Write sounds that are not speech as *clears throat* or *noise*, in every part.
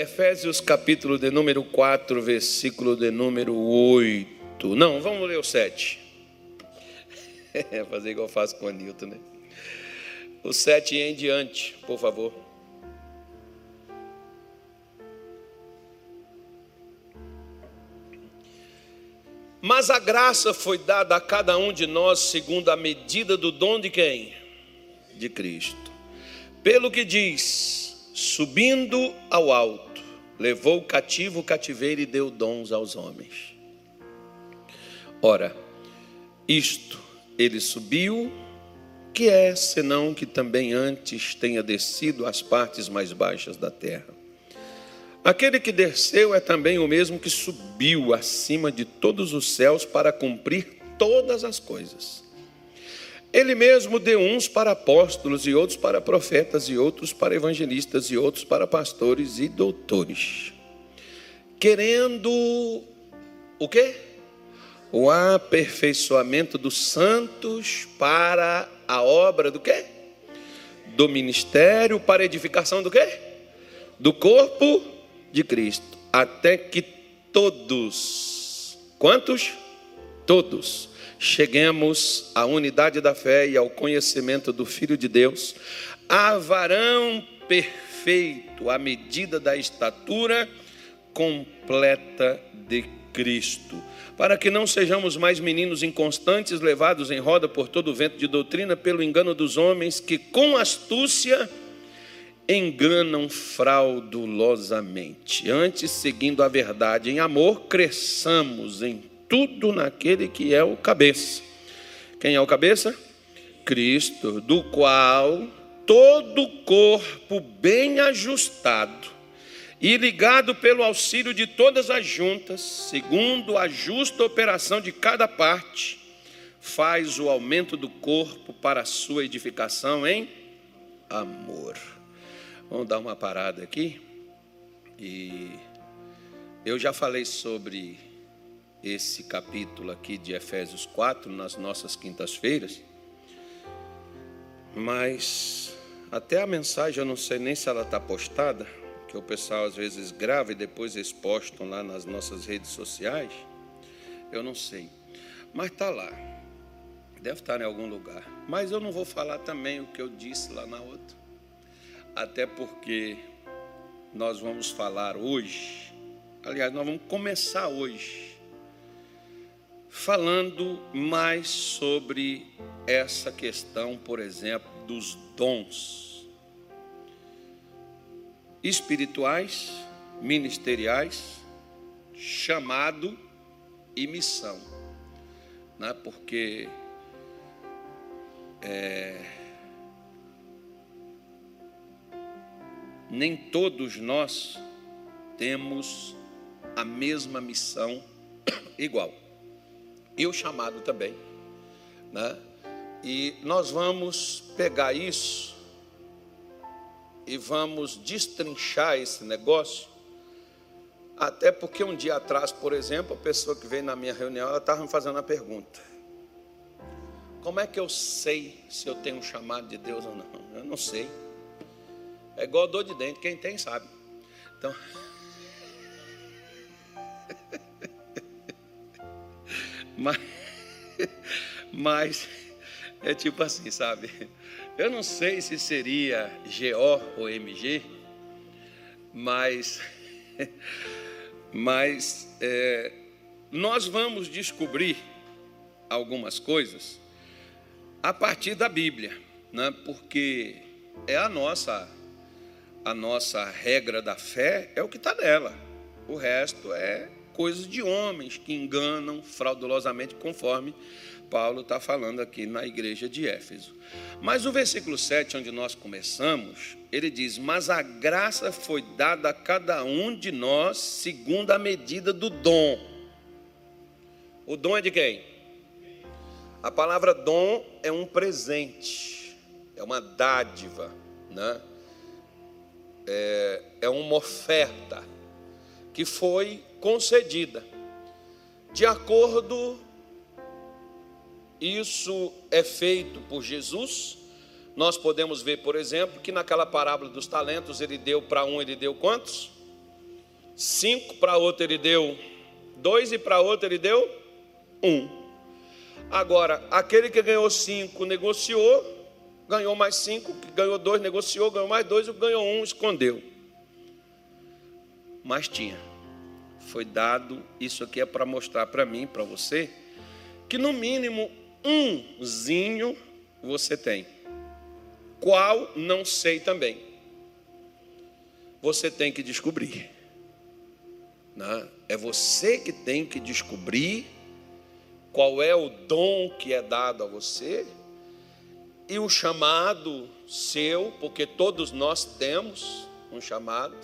Efésios capítulo de número 4, versículo de número 8. Não, vamos ler o 7. *laughs* É fazer igual eu faço com o Nilton, né? O 7 em diante, por favor. Mas a graça foi dada a cada um de nós segundo a medida do dom de quem? De Cristo. Pelo que diz: subindo ao alto, levou o cativo o cativeiro e deu dons aos homens. Ora, isto ele subiu, que é senão que também antes tenha descido às partes mais baixas da terra. Aquele que desceu é também o mesmo que subiu acima de todos os céus para cumprir todas as coisas. Ele mesmo deu uns para apóstolos, e outros para profetas, e outros para evangelistas, e outros para pastores e doutores. Querendo o quê? O aperfeiçoamento dos santos para a obra do quê? Do ministério, para edificação do quê? Do corpo de Cristo, até que todos, quantos? Todos, cheguemos à unidade da fé e ao conhecimento do Filho de Deus, a varão perfeito, à medida da estatura completa de Cristo, para que não sejamos mais meninos inconstantes, levados em roda por todo o vento de doutrina, pelo engano dos homens, que com astúcia enganam fraudulosamente. Antes, seguindo a verdade em amor, cresçamos em tudo naquele que é o cabeça. Quem é o cabeça? Cristo, do qual todo o corpo bem ajustado e ligado pelo auxílio de todas as juntas, segundo a justa operação de cada parte, faz o aumento do corpo para a sua edificação em amor. Vamos dar uma parada aqui. E eu já falei sobre esse capítulo aqui de Efésios 4 nas nossas quintas-feiras. Mas até a mensagem eu não sei nem se ela está postada, que o pessoal às vezes grava e depois eles postam lá nas nossas redes sociais. Eu não sei. Mas está lá. Deve estar em algum lugar. Mas eu não vou falar também o que eu disse lá na outra até porque nós vamos falar hoje, aliás, nós vamos começar hoje, falando mais sobre essa questão, por exemplo, dos dons espirituais, ministeriais, chamado e missão, né? porque é, nem todos nós temos a mesma missão igual. E o chamado também. Né? E nós vamos pegar isso e vamos destrinchar esse negócio. Até porque um dia atrás, por exemplo, a pessoa que veio na minha reunião, ela estava me fazendo a pergunta: Como é que eu sei se eu tenho um chamado de Deus ou não? Eu não sei. É igual dor de dente, quem tem sabe. Então. *laughs* mas, mas é tipo assim, sabe? Eu não sei se seria GO ou MG, mas, mas é, nós vamos descobrir algumas coisas a partir da Bíblia, né? porque é a nossa a nossa regra da fé é o que está nela. O resto é coisas de homens que enganam fraudulosamente, conforme Paulo está falando aqui na igreja de Éfeso. Mas o versículo 7, onde nós começamos, ele diz: Mas a graça foi dada a cada um de nós segundo a medida do dom. O dom é de quem? A palavra dom é um presente, é uma dádiva, né? é, é uma oferta que foi concedida. De acordo, isso é feito por Jesus. Nós podemos ver, por exemplo, que naquela parábola dos talentos, ele deu para um, ele deu quantos? cinco, para outra ele deu dois, e para outra ele deu um. Agora, aquele que ganhou cinco negociou, ganhou mais cinco, que ganhou dois negociou, ganhou mais dois, e ganhou um escondeu. Mas tinha. Foi dado, isso aqui é para mostrar para mim, para você, que no mínimo umzinho você tem. Qual não sei também. Você tem que descobrir. Né? É você que tem que descobrir qual é o dom que é dado a você e o chamado seu, porque todos nós temos um chamado,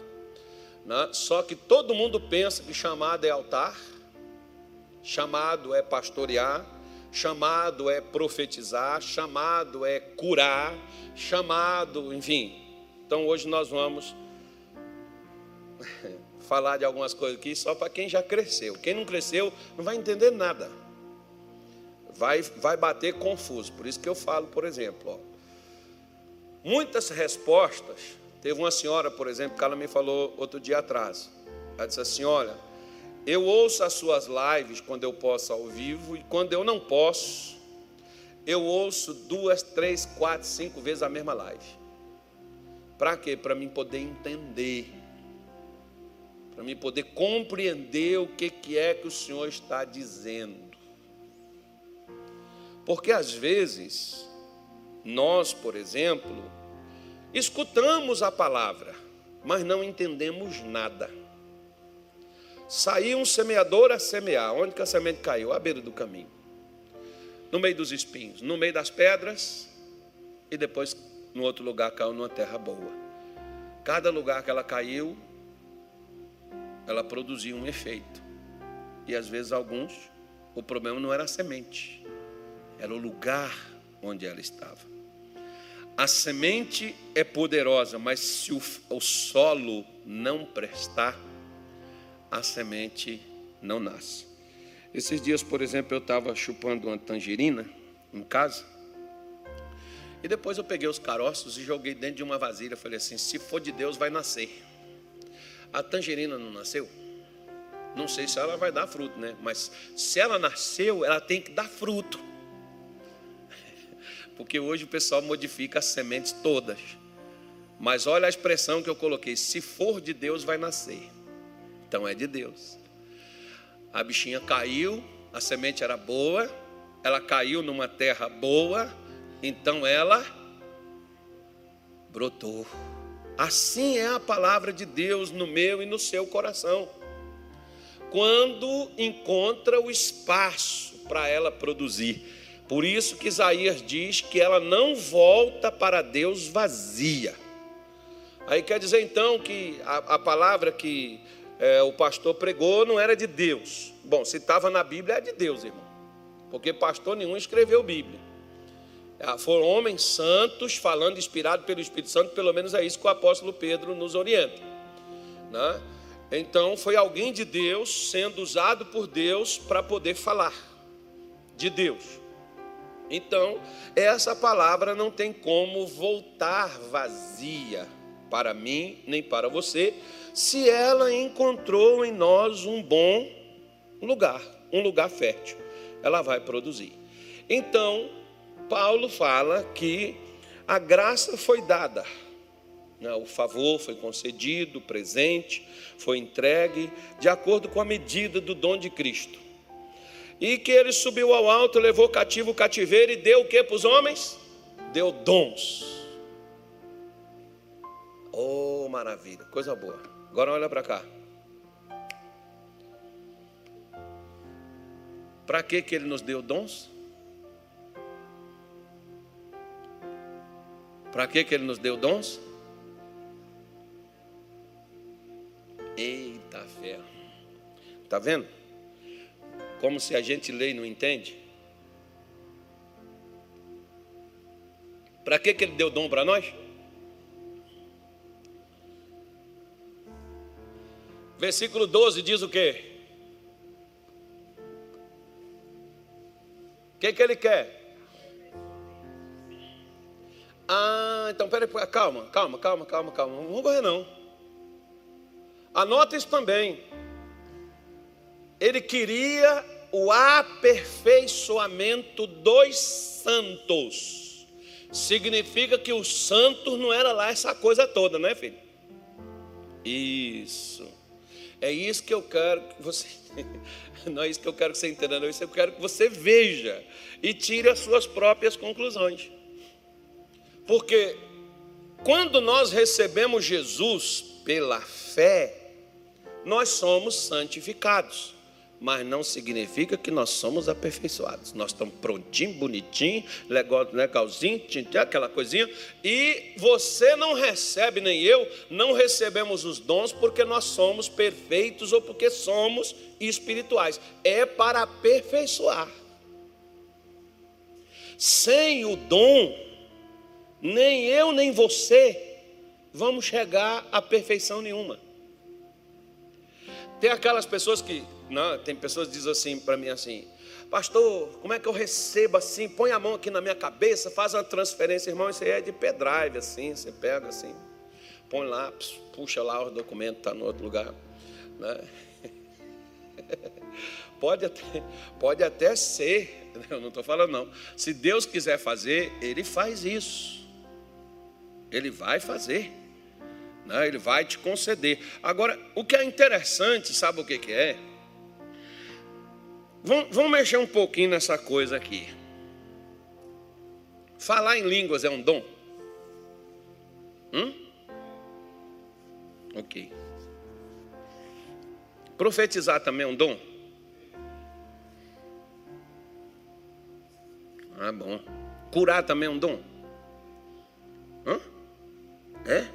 né? só que todo mundo pensa que chamado é altar, chamado é pastorear, chamado é profetizar, chamado é curar, chamado, enfim. Então hoje nós vamos *laughs* falar de algumas coisas aqui só para quem já cresceu. Quem não cresceu não vai entender nada vai, vai bater confuso. Por isso que eu falo, por exemplo, ó, muitas respostas. Teve uma senhora, por exemplo, que ela me falou outro dia atrás. Ela disse assim: Olha, eu ouço as suas lives quando eu posso ao vivo, e quando eu não posso, eu ouço duas, três, quatro, cinco vezes a mesma live. Para quê? Para mim poder entender. Para mim poder compreender o que, que é que o Senhor está dizendo. Porque às vezes, nós, por exemplo, escutamos a palavra, mas não entendemos nada. Saiu um semeador a semear. Onde que a semente caiu? À beira do caminho. No meio dos espinhos, no meio das pedras, e depois no outro lugar caiu numa terra boa. Cada lugar que ela caiu, ela produzia um efeito. E às vezes alguns, o problema não era a semente, era o lugar onde ela estava. A semente é poderosa, mas se o, o solo não prestar, a semente não nasce. Esses dias, por exemplo, eu estava chupando uma tangerina em casa. E depois eu peguei os caroços e joguei dentro de uma vasilha. Falei assim: se for de Deus, vai nascer. A tangerina não nasceu? Não sei se ela vai dar fruto, né? Mas se ela nasceu, ela tem que dar fruto. Porque hoje o pessoal modifica as sementes todas. Mas olha a expressão que eu coloquei: se for de Deus, vai nascer. Então é de Deus. A bichinha caiu, a semente era boa, ela caiu numa terra boa, então ela brotou. Assim é a palavra de Deus no meu e no seu coração. Quando encontra o espaço para ela produzir. Por isso que Isaías diz que ela não volta para Deus vazia. Aí quer dizer então que a, a palavra que é, o pastor pregou não era de Deus. Bom, se estava na Bíblia é de Deus, irmão. Porque pastor nenhum escreveu Bíblia. Ah, foram homens santos falando inspirado pelo Espírito Santo, pelo menos é isso que o apóstolo Pedro nos orienta. Né? Então foi alguém de Deus sendo usado por Deus para poder falar de Deus. Então, essa palavra não tem como voltar vazia para mim nem para você, se ela encontrou em nós um bom lugar, um lugar fértil. Ela vai produzir. Então, Paulo fala que a graça foi dada, né? o favor foi concedido, o presente foi entregue, de acordo com a medida do dom de Cristo. E que ele subiu ao alto, levou cativo o cativeiro e deu o que para os homens? Deu dons. Oh, maravilha, coisa boa. Agora olha para cá. Para que, que ele nos deu dons? Para que, que ele nos deu dons? Eita fé. Está vendo? Como se a gente lê e não entende? Para que, que ele deu dom para nós? Versículo 12 diz o quê? O que, que ele quer? Ah, então peraí, calma, calma, calma, calma, calma. Não vamos correr não. Anota isso também. Ele queria o aperfeiçoamento dos santos. Significa que os santos não era lá essa coisa toda, não é, filho? Isso. É isso que eu quero que você. *laughs* Não é isso que eu quero que você entenda, não. É isso eu quero que você veja e tire as suas próprias conclusões. Porque quando nós recebemos Jesus pela fé, nós somos santificados mas não significa que nós somos aperfeiçoados. Nós estamos prontinho, bonitinho, legalzinho, aquela coisinha, e você não recebe, nem eu, não recebemos os dons porque nós somos perfeitos ou porque somos espirituais. É para aperfeiçoar. Sem o dom, nem eu nem você vamos chegar a perfeição nenhuma. Tem aquelas pessoas que não, tem pessoas que dizem assim para mim assim, pastor, como é que eu recebo assim? Põe a mão aqui na minha cabeça, faz uma transferência, irmão, isso aí é de pendrive, assim, você pega assim, põe lá, puxa lá o documento, está no outro lugar. Né? *laughs* Pode até, pode até ser, *laughs* eu não estou falando não. Se Deus quiser fazer, Ele faz isso. Ele vai fazer. Né? Ele vai te conceder. Agora, o que é interessante, sabe o que, que é? Vamos, vamos mexer um pouquinho nessa coisa aqui. Falar em línguas é um dom? Hum? Ok. Profetizar também é um dom? Ah, bom. Curar também é um dom? Hã? É?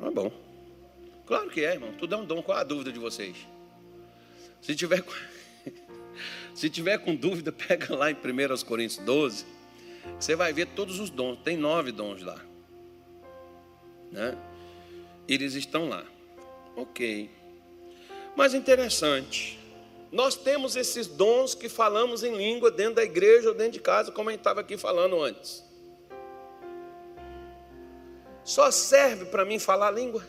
Ah, bom. Claro que é, irmão. Tudo é um dom. Qual a dúvida de vocês? Se tiver, *laughs* se tiver com dúvida, *laughs* pega lá em 1 Coríntios 12, você vai ver todos os dons. Tem nove dons lá. Né? Eles estão lá. Ok. Mas interessante. Nós temos esses dons que falamos em língua dentro da igreja ou dentro de casa, como a gente estava aqui falando antes. Só serve para mim falar língua?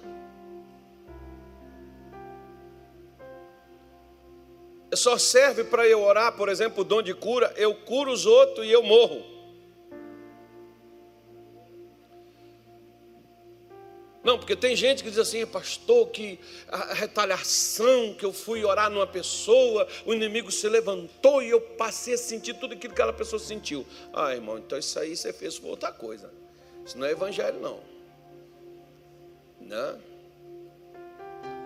Só serve para eu orar, por exemplo, o dom de cura, eu curo os outros e eu morro. Não, porque tem gente que diz assim, pastor, que a retaliação, que eu fui orar numa pessoa, o inimigo se levantou e eu passei a sentir tudo aquilo que aquela pessoa sentiu. Ah, irmão, então isso aí você fez por outra coisa. Isso não é evangelho, não. Né?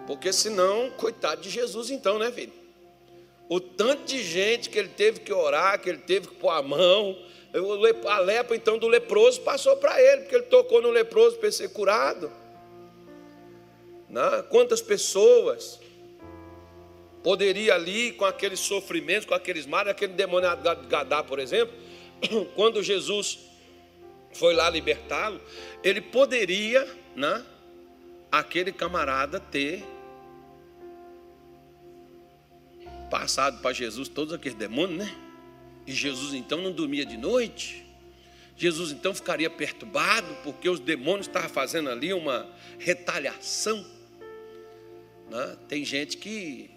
Porque senão, coitado de Jesus, então, né, filho? O tanto de gente que ele teve que orar, que ele teve que pôr a mão. A lepra, então, do leproso passou para ele, porque ele tocou no leproso para ser curado. Né? Quantas pessoas poderia ali, com aqueles sofrimentos, com aqueles males, aquele demônio de Gadá, por exemplo, *coughs* quando Jesus foi lá libertá-lo, ele poderia, né, aquele camarada ter passado para Jesus todos aqueles demônios, né? E Jesus então não dormia de noite. Jesus então ficaria perturbado porque os demônios estavam fazendo ali uma retaliação. Né? Tem gente que.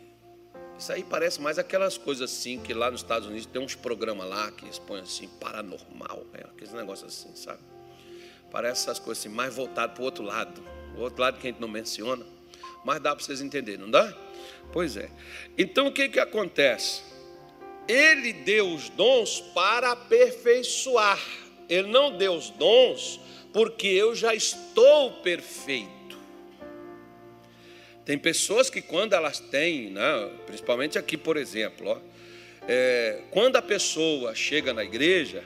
Isso aí parece mais aquelas coisas assim que lá nos Estados Unidos tem uns programas lá que expõem assim, paranormal, né? aqueles negócios assim, sabe? Parece essas coisas assim, mais voltado para o outro lado. O outro lado que a gente não menciona. Mas dá para vocês entenderem, não dá? Pois é. Então o que, que acontece? Ele deu os dons para aperfeiçoar. Ele não deu os dons porque eu já estou perfeito. Tem pessoas que quando elas têm, né, principalmente aqui, por exemplo, ó, é, quando a pessoa chega na igreja,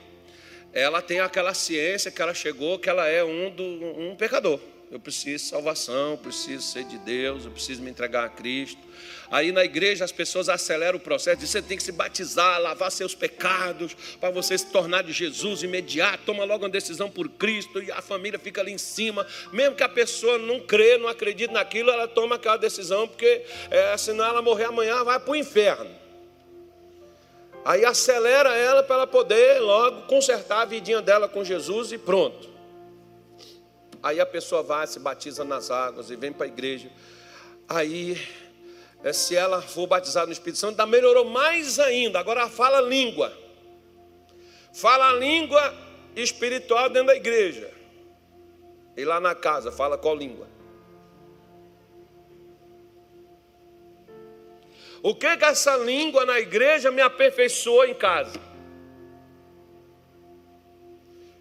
ela tem aquela ciência que ela chegou, que ela é um, do, um pecador eu preciso de salvação, eu preciso ser de Deus, eu preciso me entregar a Cristo. Aí na igreja as pessoas aceleram o processo, de você tem que se batizar, lavar seus pecados, para você se tornar de Jesus imediato, toma logo uma decisão por Cristo, e a família fica ali em cima, mesmo que a pessoa não crê, não acredite naquilo, ela toma aquela decisão, porque é, senão ela morrer amanhã, vai para o inferno. Aí acelera ela para ela poder logo consertar a vidinha dela com Jesus e pronto. Aí a pessoa vai, se batiza nas águas e vem para a igreja. Aí, é, se ela for batizada no Espírito Santo, ainda melhorou mais ainda. Agora fala língua. Fala língua espiritual dentro da igreja. E lá na casa, fala qual língua? O que que essa língua na igreja me aperfeiçoou em casa?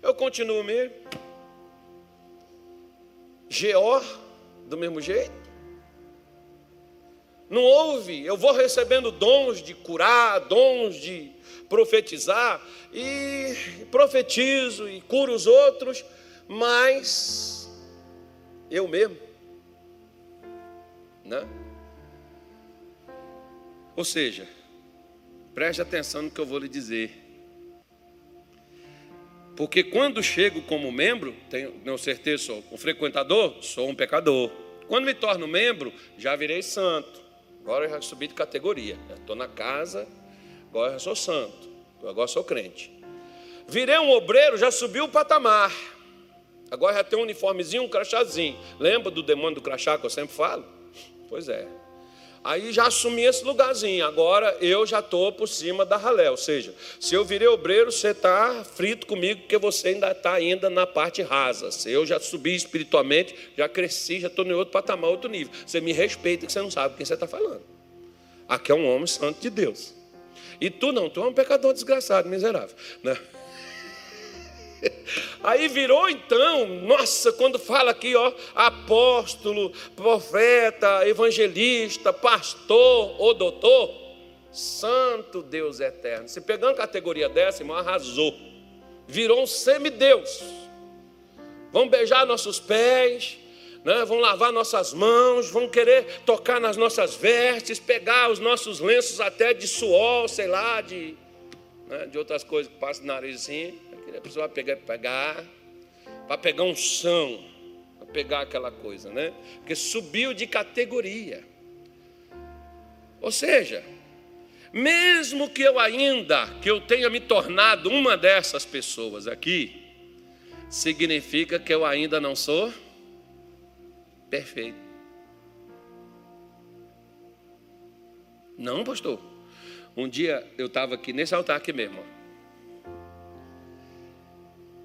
Eu continuo mesmo. Geor, do mesmo jeito. Não houve, eu vou recebendo dons de curar, dons de profetizar, e profetizo e curo os outros, mas eu mesmo, né? Ou seja, preste atenção no que eu vou lhe dizer. Porque quando chego como membro, tenho, certeza, sou um frequentador, sou um pecador. Quando me torno membro, já virei santo. Agora eu já subi de categoria. Estou na casa, agora eu já sou santo. Agora sou crente. Virei um obreiro, já subi o patamar. Agora já tem um uniformezinho, um crachazinho. Lembra do demônio do crachá que eu sempre falo? Pois é. Aí já assumi esse lugarzinho. Agora eu já estou por cima da ralé. Ou seja, se eu virei obreiro, você está frito comigo, porque você ainda está ainda na parte rasa. Se eu já subi espiritualmente, já cresci, já estou em outro patamar, outro nível. Você me respeita, que você não sabe quem você está falando. Aqui é um homem santo de Deus. E tu não, tu é um pecador desgraçado, miserável. Né? *laughs* Aí virou então, nossa, quando fala aqui, ó, apóstolo, profeta, evangelista, pastor ou doutor, santo Deus eterno. Se pegando categoria dessa, irmão, arrasou. Virou um semideus. Vão beijar nossos pés, né? vão lavar nossas mãos, vão querer tocar nas nossas vestes, pegar os nossos lenços até de suor, sei lá, de, né? de outras coisas que passam no nariz assim. A pessoa vai pegar, pegar para pegar um são, para pegar aquela coisa, né? Porque subiu de categoria. Ou seja, mesmo que eu ainda, que eu tenha me tornado uma dessas pessoas aqui, significa que eu ainda não sou perfeito. Não, pastor. Um dia eu estava aqui nesse altar aqui mesmo.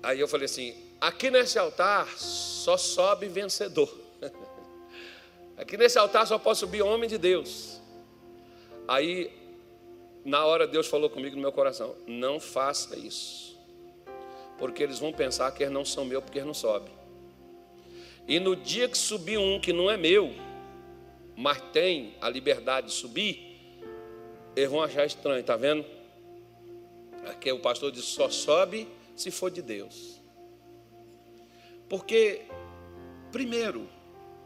Aí eu falei assim: aqui nesse altar só sobe vencedor. *laughs* Aqui nesse altar só pode subir homem de Deus. Aí, na hora, Deus falou comigo no meu coração: não faça isso, porque eles vão pensar que eles não são meus, porque eles não sobem. E no dia que subir um que não é meu, mas tem a liberdade de subir, eles vão achar estranho, tá vendo? Aqui o pastor disse: só sobe se for de Deus. Porque, primeiro,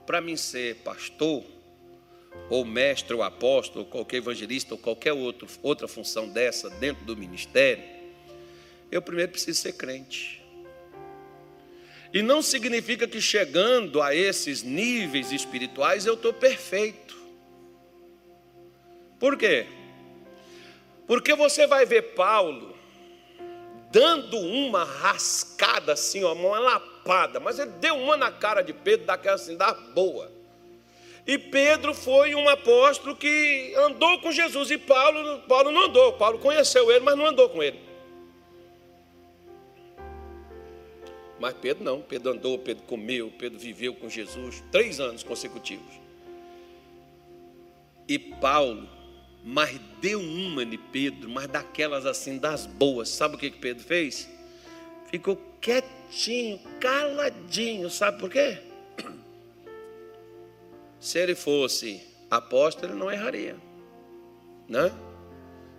para mim ser pastor, ou mestre, ou apóstolo, ou qualquer evangelista, ou qualquer outro, outra função dessa dentro do ministério, eu primeiro preciso ser crente. E não significa que chegando a esses níveis espirituais eu estou perfeito. Por quê? Porque você vai ver Paulo dando uma rascada assim, ó, uma lapada, mas ele deu uma na cara de Pedro, daquela assim, da boa. E Pedro foi um apóstolo que andou com Jesus, e Paulo, Paulo não andou, Paulo conheceu ele, mas não andou com ele. Mas Pedro não, Pedro andou, Pedro comeu, Pedro viveu com Jesus três anos consecutivos. E Paulo mas deu uma de Pedro, mas daquelas assim, das boas. Sabe o que, que Pedro fez? Ficou quietinho, caladinho. Sabe por quê? *clears throat* Se ele fosse apóstolo, ele não erraria. Né?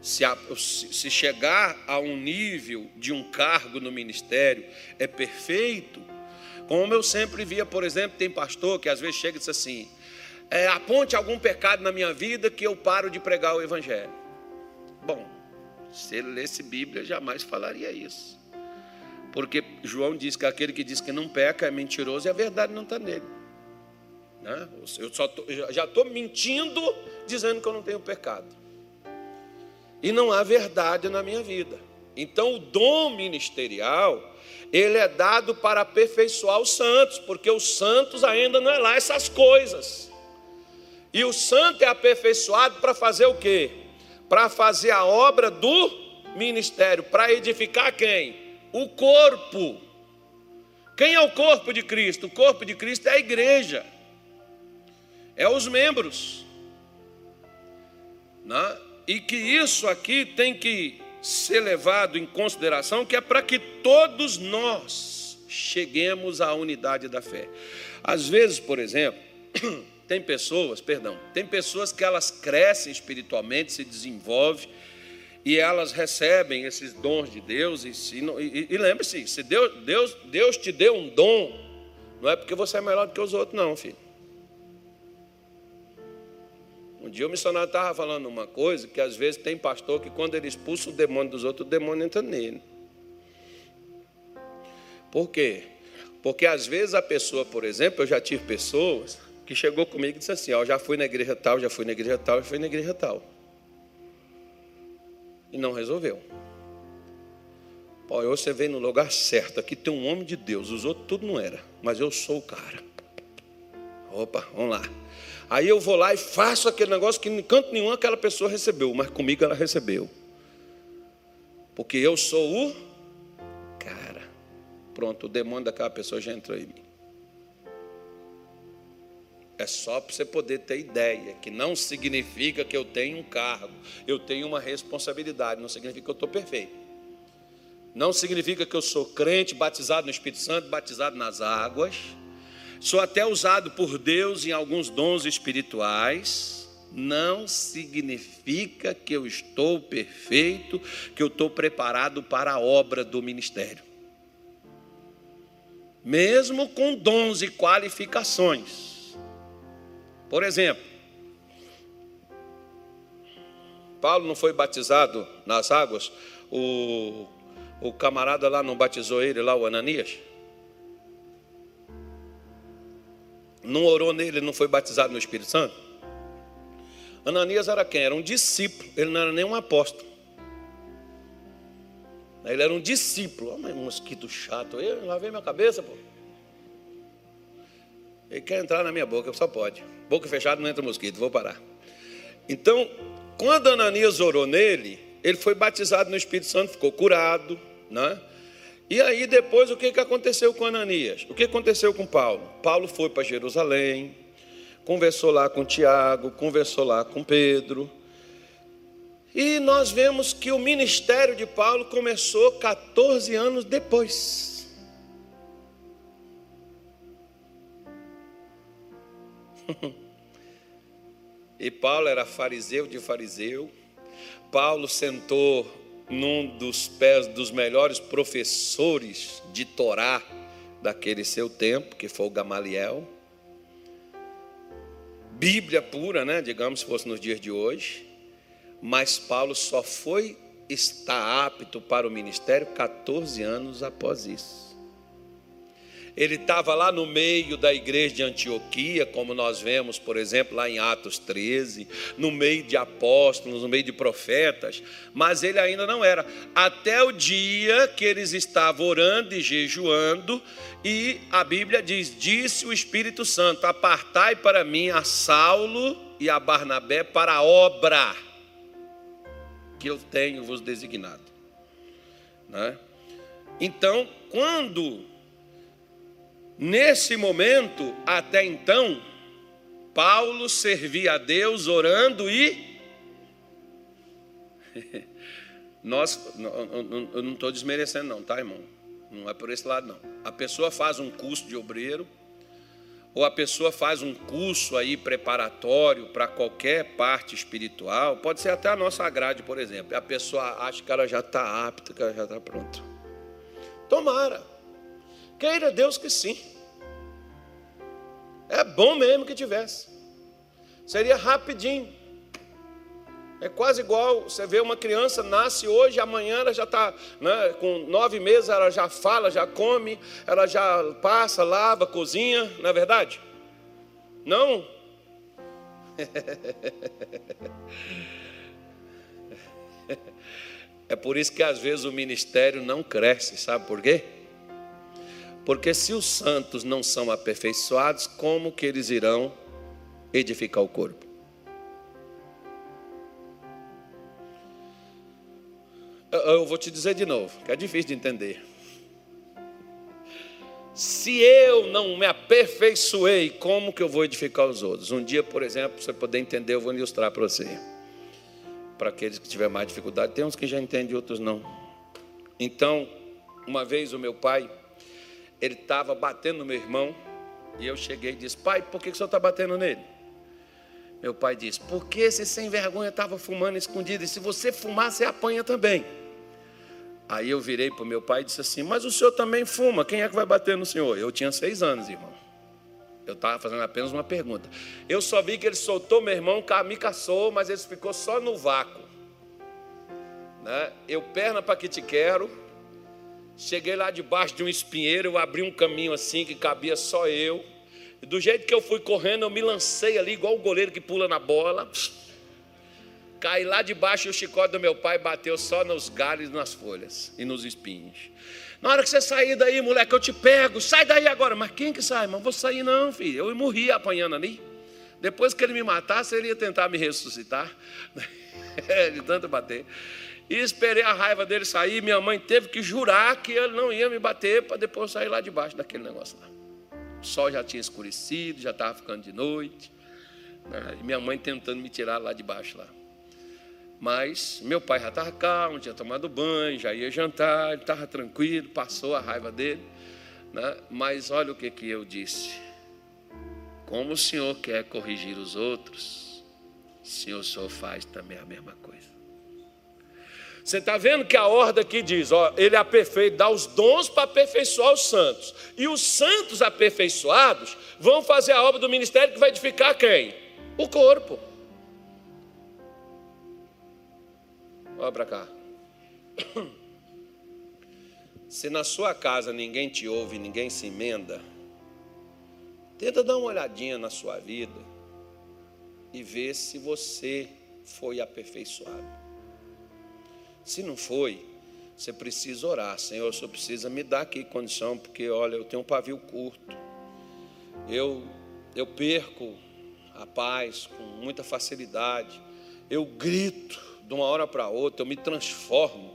Se, a, se chegar a um nível de um cargo no ministério é perfeito, como eu sempre via, por exemplo, tem pastor que às vezes chega e diz assim: é, aponte algum pecado na minha vida que eu paro de pregar o Evangelho. Bom, se ele lesse Bíblia, jamais falaria isso. Porque João diz que aquele que diz que não peca é mentiroso e a verdade não está nele. Né? Eu tô, já estou mentindo dizendo que eu não tenho pecado. E não há verdade na minha vida. Então, o dom ministerial, ele é dado para aperfeiçoar os santos, porque os santos ainda não é lá essas coisas. E o santo é aperfeiçoado para fazer o quê? Para fazer a obra do ministério, para edificar quem? O corpo. Quem é o corpo de Cristo? O corpo de Cristo é a igreja, é os membros. Né? E que isso aqui tem que ser levado em consideração, que é para que todos nós cheguemos à unidade da fé. Às vezes, por exemplo, *clears throat* tem pessoas, perdão, tem pessoas que elas crescem espiritualmente, se desenvolvem e elas recebem esses dons de Deus. E, e, e lembre-se: se Deus, Deus, Deus te deu um dom, não é porque você é melhor do que os outros, não, filho. Um dia o missionário estava falando uma coisa que às vezes tem pastor que quando ele expulsa o demônio dos outros, o demônio entra nele. Por quê? Porque às vezes a pessoa, por exemplo, eu já tive pessoas que chegou comigo e disse assim: Ó, já fui na igreja tal, já fui na igreja tal, já fui na igreja tal e não resolveu. Pô, você vem no lugar certo. Aqui tem um homem de Deus, os outros tudo não era, mas eu sou o cara. Opa, vamos lá. Aí eu vou lá e faço aquele negócio que em canto nenhum aquela pessoa recebeu, mas comigo ela recebeu. Porque eu sou o cara. Pronto, o demônio daquela pessoa já entrou em mim. É só para você poder ter ideia, que não significa que eu tenho um cargo, eu tenho uma responsabilidade, não significa que eu estou perfeito. Não significa que eu sou crente, batizado no Espírito Santo, batizado nas águas. Sou até usado por Deus em alguns dons espirituais. Não significa que eu estou perfeito, que eu estou preparado para a obra do ministério. Mesmo com dons e qualificações por exemplo, Paulo não foi batizado nas águas, o, o camarada lá não batizou ele, lá o Ananias? Não orou nele, não foi batizado no Espírito Santo? Ananias era quem? Era um discípulo, ele não era nem um apóstolo. Ele era um discípulo. Mas mosquito chato, eu lavei minha cabeça, pô. Ele quer entrar na minha boca, só pode. Boca fechada não entra mosquito, vou parar. Então, quando Ananias orou nele, ele foi batizado no Espírito Santo, ficou curado, né? E aí depois o que, que aconteceu com Ananias? O que aconteceu com Paulo? Paulo foi para Jerusalém, conversou lá com Tiago, conversou lá com Pedro. E nós vemos que o ministério de Paulo começou 14 anos depois. E Paulo era fariseu de fariseu. Paulo sentou num dos pés dos melhores professores de Torá daquele seu tempo, que foi o Gamaliel. Bíblia pura, né? Digamos se fosse nos dias de hoje. Mas Paulo só foi estar apto para o ministério 14 anos após isso. Ele estava lá no meio da igreja de Antioquia, como nós vemos, por exemplo, lá em Atos 13, no meio de apóstolos, no meio de profetas, mas ele ainda não era. Até o dia que eles estavam orando e jejuando, e a Bíblia diz: Disse o Espírito Santo: Apartai para mim a Saulo e a Barnabé para a obra que eu tenho vos designado. Né? Então, quando Nesse momento, até então, Paulo servia a Deus orando e. *laughs* Nós, eu não estou desmerecendo, não, tá, irmão? Não é por esse lado, não. A pessoa faz um curso de obreiro, ou a pessoa faz um curso aí preparatório para qualquer parte espiritual, pode ser até a nossa grade, por exemplo. A pessoa acha que ela já está apta, que ela já está pronta. Tomara. Queira Deus que sim. É bom mesmo que tivesse. Seria rapidinho. É quase igual você vê uma criança nasce hoje, amanhã ela já está né, com nove meses, ela já fala, já come, ela já passa, lava, cozinha, não é verdade? Não? *laughs* É por isso que às vezes o ministério não cresce, sabe por quê? Porque se os santos não são aperfeiçoados, como que eles irão edificar o corpo? Eu vou te dizer de novo, que é difícil de entender. Se eu não me aperfeiçoei, como que eu vou edificar os outros? Um dia, por exemplo, você poder entender, eu vou ilustrar para você para aqueles que tiverem mais dificuldade. Tem uns que já entendem, outros não. Então, uma vez o meu pai, ele estava batendo no meu irmão, e eu cheguei e disse: Pai, por que o senhor está batendo nele? Meu pai disse: Porque esse sem vergonha estava fumando escondido, e se você fumar, você apanha também. Aí eu virei para o meu pai e disse assim: Mas o senhor também fuma, quem é que vai bater no senhor? Eu tinha seis anos, irmão. Eu estava fazendo apenas uma pergunta. Eu só vi que ele soltou meu irmão, me caçou, mas ele ficou só no vácuo. Né? Eu, perna para que te quero, cheguei lá debaixo de um espinheiro, eu abri um caminho assim que cabia só eu. E do jeito que eu fui correndo, eu me lancei ali, igual o goleiro que pula na bola. Caí lá debaixo e o chicote do meu pai bateu só nos galhos, nas folhas e nos espinhos. Na hora que você sair daí, moleque, eu te pego. Sai daí agora. Mas quem que sai? Mas vou sair não, filho. Eu morri apanhando ali. Depois que ele me matasse, ele ia tentar me ressuscitar. *laughs* de tanto bater. E esperei a raiva dele sair. Minha mãe teve que jurar que ele não ia me bater para depois sair lá debaixo daquele negócio lá. O sol já tinha escurecido, já estava ficando de noite. Né? Minha mãe tentando me tirar lá de baixo lá. Mas meu pai já estava calmo, tinha tomado banho, já ia jantar, estava tranquilo, passou a raiva dele. Né? Mas olha o que, que eu disse. Como o Senhor quer corrigir os outros, o Senhor faz também a mesma coisa. Você está vendo que a ordem aqui diz: ó, ele aperfeito, dá os dons para aperfeiçoar os santos. E os santos aperfeiçoados vão fazer a obra do ministério que vai edificar quem? O corpo. Olha para cá. *coughs* Se na sua casa ninguém te ouve, ninguém se emenda, tenta dar uma olhadinha na sua vida e ver se você foi aperfeiçoado. Se não foi, você precisa orar. Senhor, o Senhor precisa me dar aqui condição, porque olha, eu tenho um pavio curto. Eu, eu perco a paz com muita facilidade. Eu grito de uma hora para outra, eu me transformo,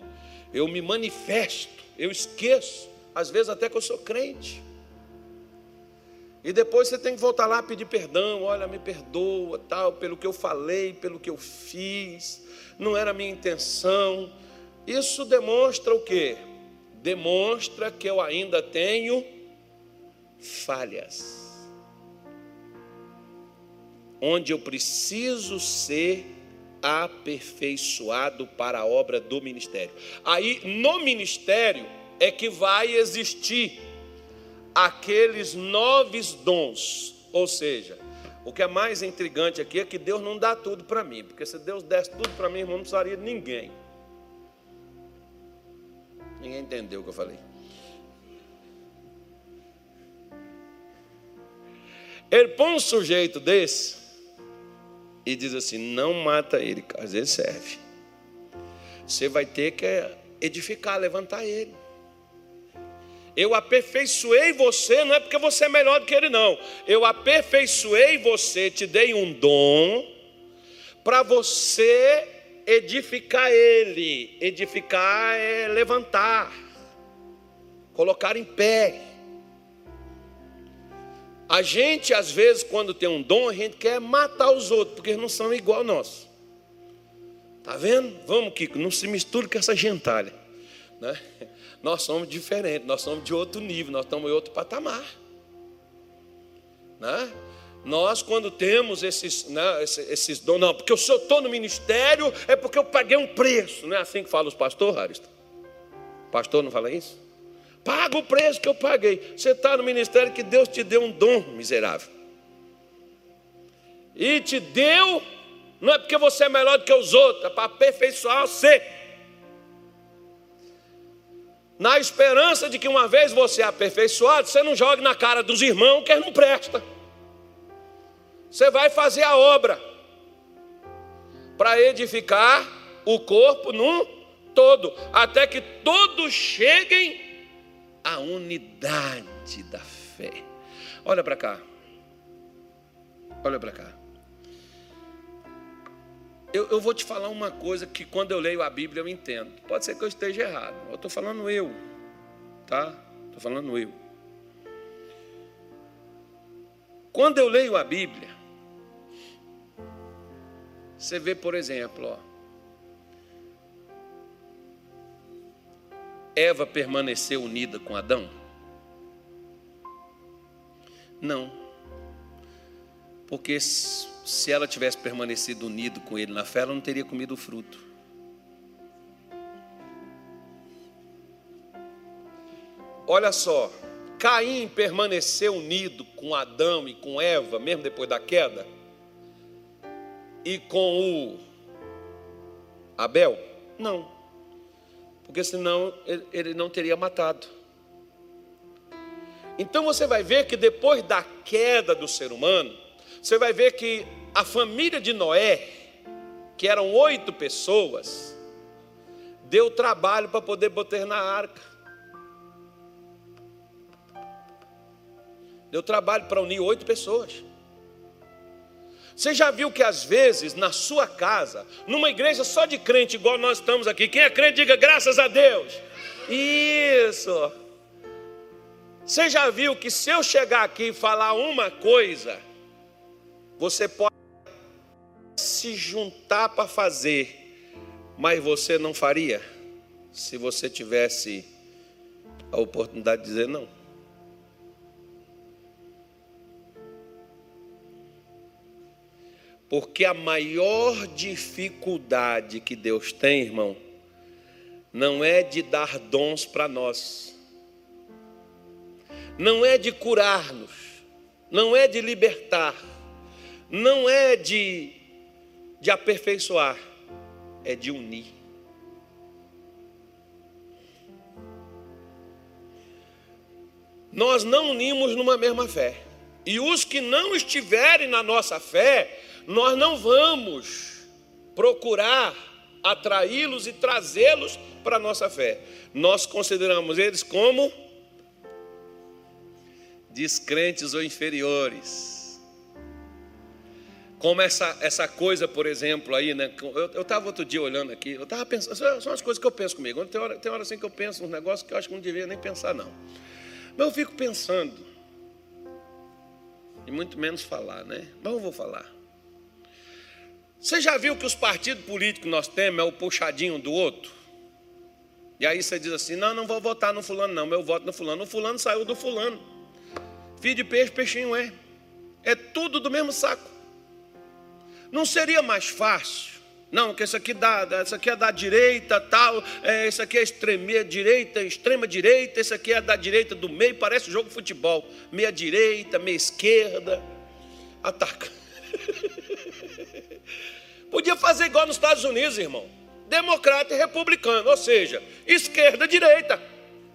eu me manifesto, eu esqueço, às vezes até que eu sou crente. E depois você tem que voltar lá pedir perdão, olha, me perdoa, tal, pelo que eu falei, pelo que eu fiz, não era a minha intenção. Isso demonstra o quê? Demonstra que eu ainda tenho falhas. Onde eu preciso ser aperfeiçoado para a obra do ministério. Aí, no ministério, é que vai existir aqueles novos dons. Ou seja, o que é mais intrigante aqui é que Deus não dá tudo para mim, porque se Deus desse tudo para mim, irmão, não precisaria de ninguém. Ninguém entendeu o que eu falei. Ele põe um sujeito desse e diz assim: não mata ele, às vezes serve. Você vai ter que edificar, levantar ele. Eu aperfeiçoei você, não é porque você é melhor do que ele, não. Eu aperfeiçoei você, te dei um dom para você edificar ele. Edificar é levantar, colocar em pé. A gente, às vezes, quando tem um dom, a gente quer matar os outros, porque eles não são igual nós. Tá vendo? Vamos, Kiko, não se misture com essa gentalha. Né? Nós somos diferentes, nós somos de outro nível, nós estamos em outro patamar. Né? Nós, quando temos esses, né, esses, esses dons, não, porque eu estou no ministério, é porque eu paguei um preço. Não é assim que fala os pastores, Harista? Pastor não fala isso? Paga o preço que eu paguei. Você está no ministério que Deus te deu um dom miserável. E te deu, não é porque você é melhor do que os outros, é para aperfeiçoar você. Na esperança de que uma vez você é aperfeiçoado, você não jogue na cara dos irmãos que não presta. Você vai fazer a obra para edificar o corpo num todo, até que todos cheguem à unidade da fé. Olha para cá. Olha para cá. Eu, eu, vou te falar uma coisa que quando eu leio a Bíblia eu entendo. Pode ser que eu esteja errado. Eu estou falando eu. Tá? Estou falando eu. Quando eu leio a Bíblia, você vê, por exemplo, ó, Eva permaneceu unida com Adão? Não. Porque se ela tivesse permanecido unida com ele na fé, ela não teria comido o fruto. Olha só, Caim permaneceu unido com Adão e com Eva, mesmo depois da queda, e com o Abel? Não porque senão ele não teria matado. Então você vai ver que depois da queda do ser humano, você vai ver que a família de Noé, que eram oito pessoas, deu trabalho para poder botar na arca. Deu trabalho para unir oito pessoas. Você já viu que às vezes na sua casa, numa igreja só de crente, igual nós estamos aqui, quem é crente, diga graças a Deus. Isso. Você já viu que se eu chegar aqui e falar uma coisa, você pode se juntar para fazer, mas você não faria? Se você tivesse a oportunidade de dizer não. Porque a maior dificuldade que Deus tem, irmão, não é de dar dons para nós, não é de curar-nos, não é de libertar, não é de, de aperfeiçoar, é de unir. Nós não unimos numa mesma fé. E os que não estiverem na nossa fé, nós não vamos procurar atraí-los e trazê-los para a nossa fé. Nós consideramos eles como descrentes ou inferiores. Como essa, essa coisa, por exemplo, aí, né? Eu estava outro dia olhando aqui, eu estava pensando, são as coisas que eu penso comigo. Tem hora, tem hora assim que eu penso uns negócios que eu acho que não deveria nem pensar, não. Mas eu fico pensando, e muito menos falar, né? Mas eu vou falar. Você já viu que os partidos políticos nós temos é o puxadinho do outro? E aí você diz assim: não, não vou votar no fulano, não, meu voto no fulano. O fulano saiu do fulano. Filho de peixe, peixinho é. É tudo do mesmo saco. Não seria mais fácil? Não, que isso aqui dá, aqui é da direita, tal, é, isso aqui é extrema direita, extrema direita, isso aqui é da direita do meio, parece jogo de futebol. Meia direita, meia esquerda. Ataca. *laughs* Podia fazer igual nos Estados Unidos, irmão. Democrata e republicano, ou seja, esquerda direita.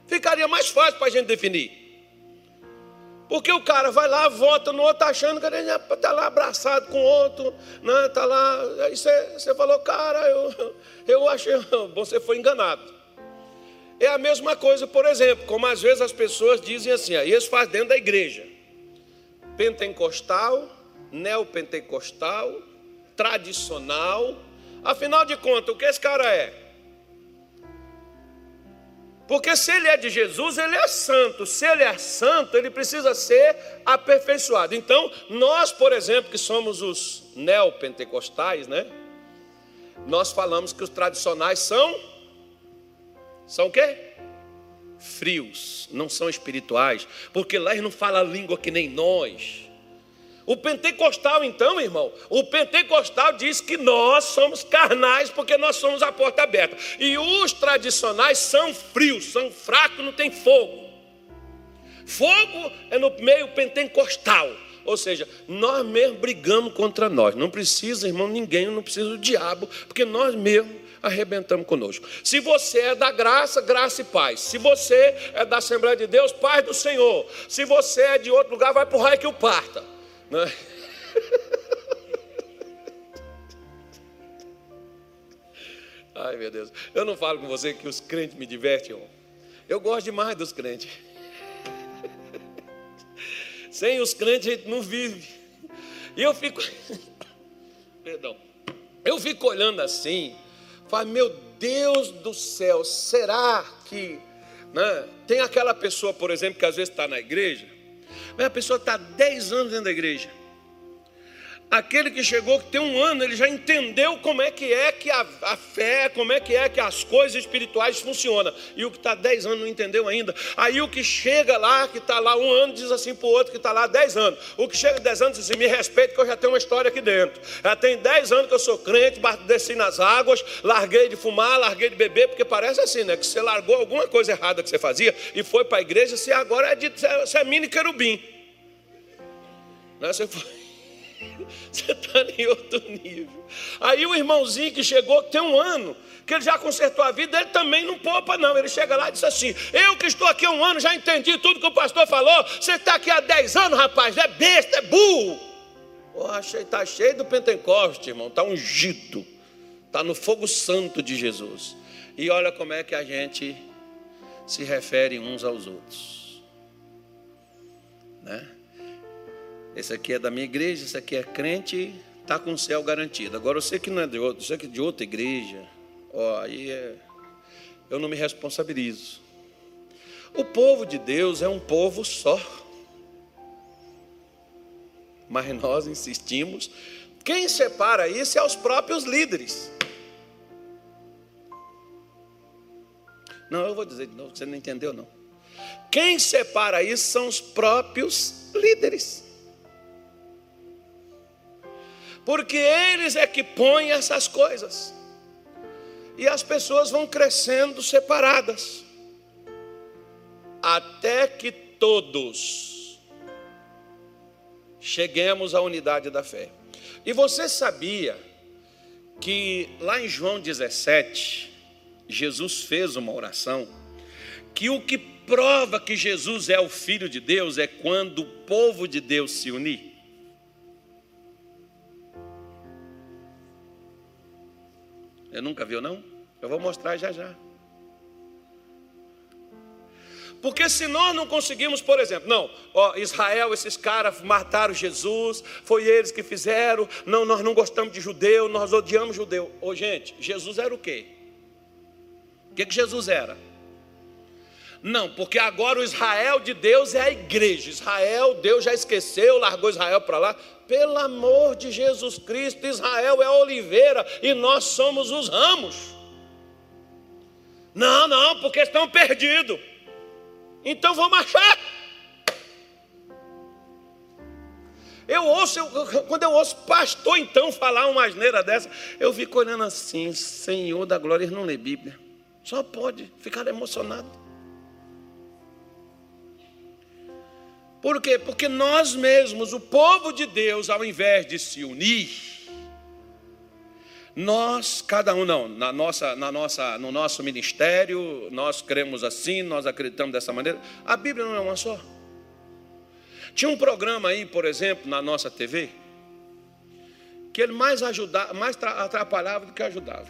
Ficaria mais fácil para a gente definir. Porque o cara vai lá, vota no outro, achando que ele está lá abraçado com outro, né? Está lá. Aí você, você falou, cara, eu, eu achei. *laughs* Você foi enganado. É a mesma coisa, por exemplo, como às vezes as pessoas dizem assim, aí eles fazem dentro da igreja. Pentecostal, neopentecostal, tradicional. Afinal de contas, o que esse cara é? Porque se ele é de Jesus, ele é santo. Se ele é santo, ele precisa ser aperfeiçoado. Então, nós, por exemplo, que somos os neopentecostais, né? Nós falamos que os tradicionais são são o quê? Frios, não são espirituais, porque lá eles não falam a língua que nem nós. O pentecostal, então, irmão, o pentecostal diz que nós somos carnais porque nós somos a porta aberta. E os tradicionais são frios, são fracos, não tem fogo. Fogo é no meio pentecostal. Ou seja, nós mesmos brigamos contra nós. Não precisa, irmão, ninguém, não precisa do diabo, porque nós mesmos arrebentamos conosco. Se você é da graça, graça e paz. Se você é da Assembleia de Deus, paz do Senhor. Se você é de outro lugar, vai para o raio que o parta. Né? *laughs* Ai, meu Deus. Eu não falo com você que os crentes me divertem. Eu gosto demais dos crentes. *laughs* Sem os crentes a gente não vive. E eu fico. *laughs* Perdão. Eu fico olhando assim. Falo, meu Deus do céu, será que. Né? Tem aquela pessoa, por exemplo, que às vezes está na igreja, mas a pessoa está 10 anos dentro da igreja. Aquele que chegou, que tem um ano, ele já entendeu como é que é que a, a fé, como é que é que as coisas espirituais funcionam. E o que está 10 anos não entendeu ainda. Aí o que chega lá, que está lá um ano, diz assim para o outro que está lá 10 anos. O que chega 10 anos diz assim: me respeita que eu já tenho uma história aqui dentro. Já tem 10 anos que eu sou crente, desci nas águas, larguei de fumar, larguei de beber, porque parece assim, né? Que você largou alguma coisa errada que você fazia e foi para a igreja, você agora é de, você é mini querubim. Né? Você foi. *laughs* Você está em outro nível. Aí o irmãozinho que chegou, tem um ano, que ele já consertou a vida, ele também não poupa, não. Ele chega lá e diz assim: Eu que estou aqui há um ano, já entendi tudo que o pastor falou. Você está aqui há 10 anos, rapaz, é besta, é burro. Oh, está cheio do Pentecoste, irmão, está ungido, está no fogo santo de Jesus. E olha como é que a gente se refere uns aos outros. Né? Esse aqui é da minha igreja, esse aqui é crente, está com o céu garantido. Agora, você que não é de outro, você que é de outra igreja, ó, aí é, eu não me responsabilizo. O povo de Deus é um povo só. Mas nós insistimos. Quem separa isso é os próprios líderes. Não, eu vou dizer de novo, você não entendeu, não. Quem separa isso são os próprios líderes porque eles é que põem essas coisas. E as pessoas vão crescendo separadas, até que todos cheguemos à unidade da fé. E você sabia que lá em João 17, Jesus fez uma oração, que o que prova que Jesus é o Filho de Deus é quando o povo de Deus se unir. Eu nunca viu, não? Eu vou mostrar já já. Porque se nós não conseguimos, por exemplo, não, ó, Israel, esses caras mataram Jesus, foi eles que fizeram, não, nós não gostamos de judeu, nós odiamos judeu. Ô gente, Jesus era o quê? O que, que Jesus era? Não, porque agora o Israel de Deus é a igreja. Israel, Deus já esqueceu, largou Israel para lá. Pelo amor de Jesus Cristo, Israel é a oliveira e nós somos os ramos. Não, não, porque estão perdidos. Então vamos achar. Eu ouço, eu, quando eu ouço pastor então falar uma asneira dessa, eu fico olhando assim, Senhor da glória, ele não lê Bíblia. Só pode ficar emocionado. Por quê? Porque nós mesmos, o povo de Deus, ao invés de se unir, nós, cada um não, na nossa, na nossa, no nosso ministério, nós cremos assim, nós acreditamos dessa maneira. A Bíblia não é uma só. Tinha um programa aí, por exemplo, na nossa TV, que ele mais ajudava, mais atrapalhava do que ajudava.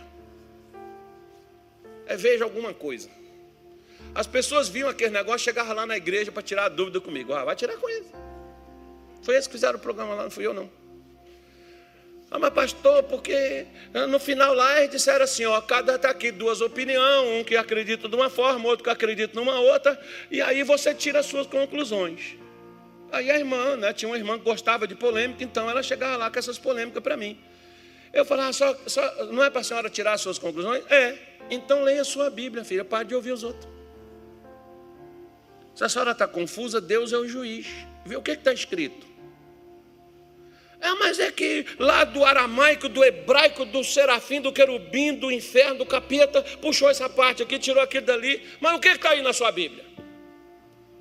É veja alguma coisa. As pessoas viam aquele negócio, chegavam lá na igreja para tirar a dúvida comigo. Ah, vai tirar com eles. Foi eles que fizeram o programa lá, não fui eu não. Ah, mas pastor, porque ah, no final lá eles disseram assim, ó, cada está aqui duas opiniões, um que acredita de uma forma, outro que acredita numa outra, e aí você tira as suas conclusões. Aí a irmã, né, tinha uma irmã que gostava de polêmica, então ela chegava lá com essas polêmicas para mim. Eu falava, ah, só, só, não é para a senhora tirar as suas conclusões? É, então leia a sua Bíblia, filha, pare de ouvir os outros. Se a senhora está confusa, Deus é o juiz. Vê o que está escrito. É, mas é que lá do aramaico, do hebraico, do serafim, do querubim, do inferno, do capeta, puxou essa parte aqui, tirou aquilo dali. Mas o que está aí na sua Bíblia?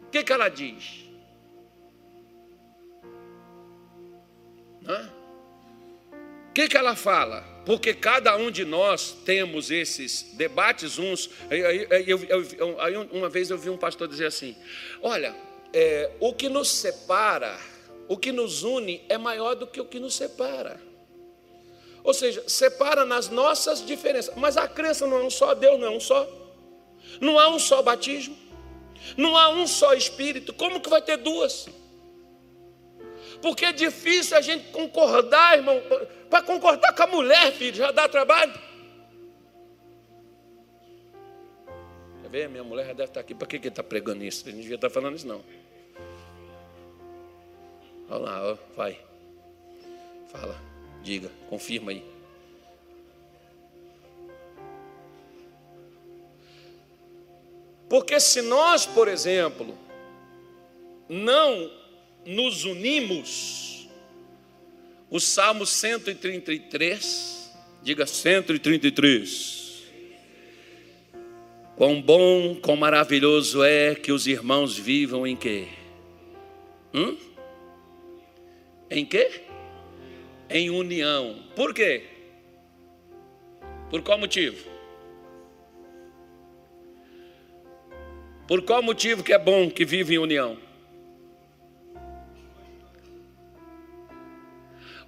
O que, que ela diz? O que, que ela fala? Porque cada um de nós temos esses debates uns. Aí, uma vez eu vi um pastor dizer assim: olha, é, o que nos separa, o que nos une é maior do que o que nos separa. Ou seja, separa nas nossas diferenças. Mas a crença não é um só, Deus não é um só. Não há um só batismo. Não há um só espírito. Como que vai ter duas? Porque é difícil a gente concordar, irmão. Para concordar com a mulher, filho, já dá trabalho. Quer ver? Minha mulher já deve estar aqui. Para que ele está pregando isso? Ele não devia estar falando isso, não. Olha lá, ó, vai. Fala, diga, confirma aí. Porque se nós, por exemplo, não nos unimos, o Salmo 133, diga 133. Quão bom, quão maravilhoso é que os irmãos vivam em quê? Hum? Em quê? Em união. Por quê? Por qual motivo? Por qual motivo que é bom que vive em união?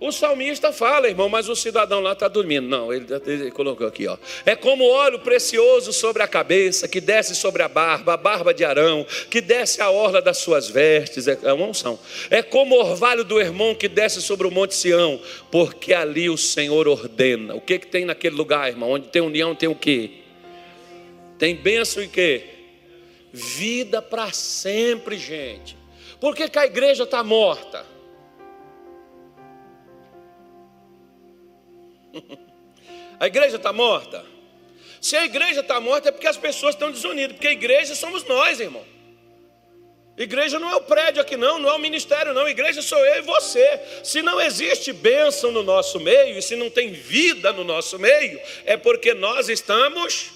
O salmista fala, irmão, mas o cidadão lá está dormindo. Não, ele, ele, colocou aqui, ó. É como óleo precioso sobre a cabeça, que desce sobre a barba, a barba de Arão, que desce a orla das suas vestes. É, é uma unção. É como o orvalho do irmão que desce sobre o monte Sião, porque ali o Senhor ordena. O que, que tem naquele lugar, irmão? Onde tem união, tem o quê? Tem bênção e quê? Vida para sempre, gente. Por que, que a igreja está morta? A igreja está morta? Se a igreja está morta é porque as pessoas estão desunidas, porque a igreja somos nós, irmão. Igreja não é o prédio aqui, não, não é o ministério, não. Igreja sou eu e você. Se não existe bênção no nosso meio, e se não tem vida no nosso meio, é porque nós estamos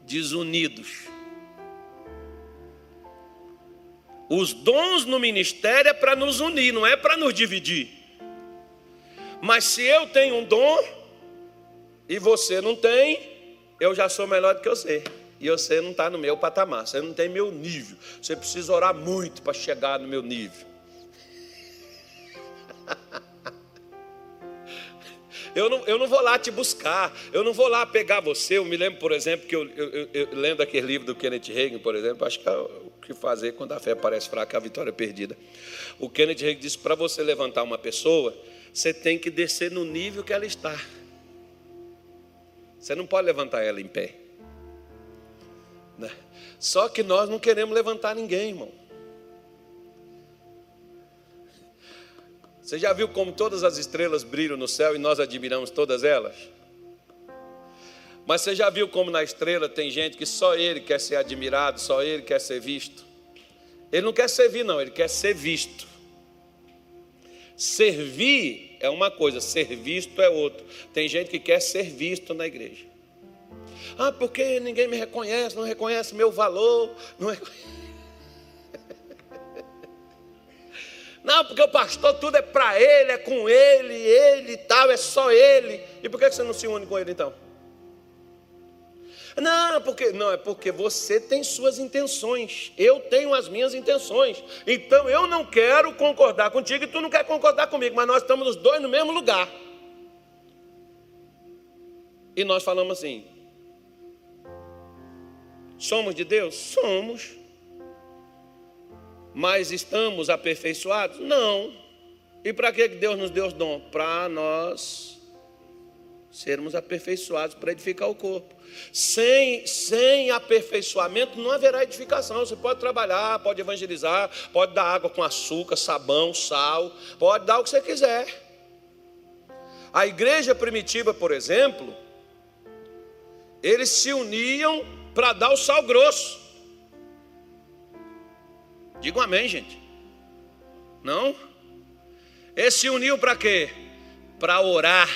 desunidos. Os dons no ministério é para nos unir, não é para nos dividir. Mas se eu tenho um dom e você não tem, eu já sou melhor do que você. E você não está no meu patamar, você não tem meu nível. Você precisa orar muito para chegar no meu nível. *laughs* Eu não, eu não vou lá te buscar, eu não vou lá pegar você. Eu me lembro, por exemplo, que eu, eu, eu, lendo aquele livro do Kenneth Reagan, por exemplo, acho que é o que fazer quando a fé parece fraca, a vitória é perdida. O Kenneth Reagan disse: para você levantar uma pessoa, você tem que descer no nível que ela está. Você não pode levantar ela em pé. Né? Só que nós não queremos levantar ninguém, irmão. Você já viu como todas as estrelas brilham no céu e nós admiramos todas elas? Mas você já viu como na estrela tem gente que só ele quer ser admirado, só ele quer ser visto? Ele não quer servir, não, ele quer ser visto. Servir é uma coisa, ser visto é outra. Tem gente que quer ser visto na igreja. Ah, porque ninguém me reconhece, não reconhece meu valor, não reconhece. *laughs* Não, porque o pastor tudo é para ele, é com ele, ele e tal, é só ele. E por que você não se une com ele então? Não, porque não é porque você tem suas intenções. Eu tenho as minhas intenções. Então eu não quero concordar contigo e tu não quer concordar comigo, mas nós estamos os dois no mesmo lugar. E nós falamos assim: Somos de Deus? Somos. Mas estamos aperfeiçoados? Não. E para que Deus nos deu os dons? Para nós sermos aperfeiçoados para edificar o corpo. Sem, sem aperfeiçoamento não haverá edificação. Você pode trabalhar, pode evangelizar, pode dar água com açúcar, sabão, sal, pode dar o que você quiser. A igreja primitiva, por exemplo, eles se uniam para dar o sal grosso. Digam amém, gente. Não? Eles se uniam para quê? Para orar.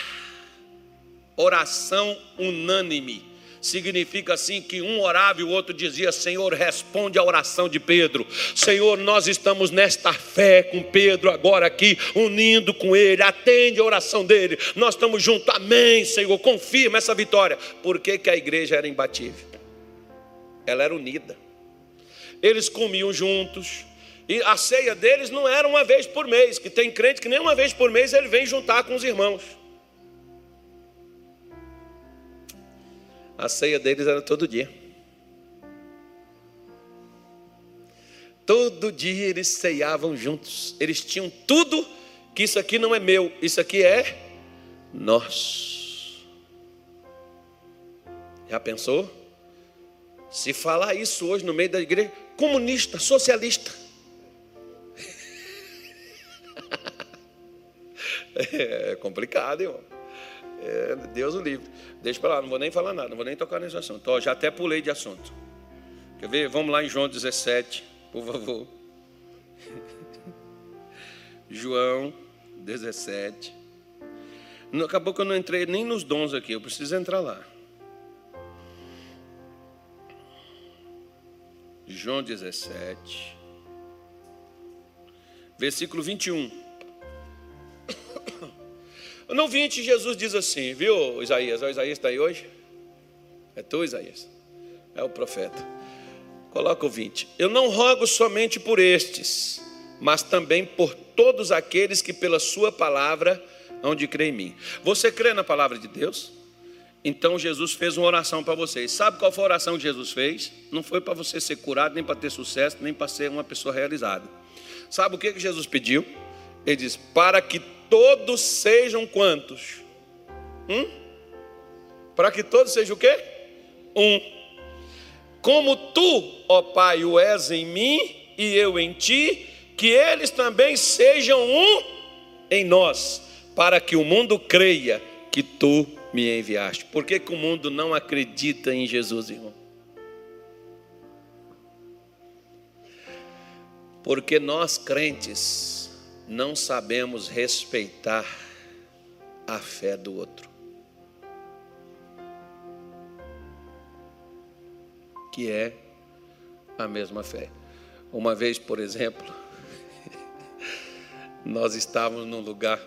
Oração unânime significa assim que um orava e o outro dizia: Senhor, responde a oração de Pedro. Senhor, nós estamos nesta fé com Pedro agora aqui, unindo com ele, atende a oração dele. Nós estamos juntos, amém, Senhor, confirma essa vitória. Por que, que a igreja era imbatível? Ela era unida. Eles comiam juntos. E a ceia deles não era uma vez por mês, que tem crente que nem uma vez por mês ele vem juntar com os irmãos. A ceia deles era todo dia. Todo dia eles ceiavam juntos. Eles tinham tudo que isso aqui não é meu, isso aqui é nós. Já pensou? Se falar isso hoje no meio da igreja, comunista, socialista. *laughs* É complicado, irmão. É, Deus o livre. Deixa para lá, não vou nem falar nada, não vou nem tocar nesse assunto. Ó, já até pulei de assunto. Quer ver? Vamos lá em João 17, por favor. *laughs* João 17. Acabou que eu não entrei nem nos dons aqui, eu preciso entrar lá. João 17, versículo 21. No 20, Jesus diz assim, viu, Isaías? O Isaías está aí hoje? É tu, Isaías? É o profeta. Coloca o 20. Eu não rogo somente por estes, mas também por todos aqueles que pela sua palavra hão de crer em mim. Você crê na palavra de Deus? Então Jesus fez uma oração para vocês. Sabe qual foi a oração que Jesus fez? Não foi para você ser curado, nem para ter sucesso, nem para ser uma pessoa realizada. Sabe o que, que Jesus pediu? Ele diz: Para que todos sejam quantos? Hum? Para que todos sejam o quê? Um. Como tu, ó Pai, o és em mim e eu em ti, que eles também sejam um em nós, para que o mundo creia que tu me enviaste. Por que, que o mundo não acredita em Jesus, irmão? Porque nós crentes não sabemos respeitar a fé do outro. Que é a mesma fé. Uma vez, por exemplo, *laughs* nós estávamos num lugar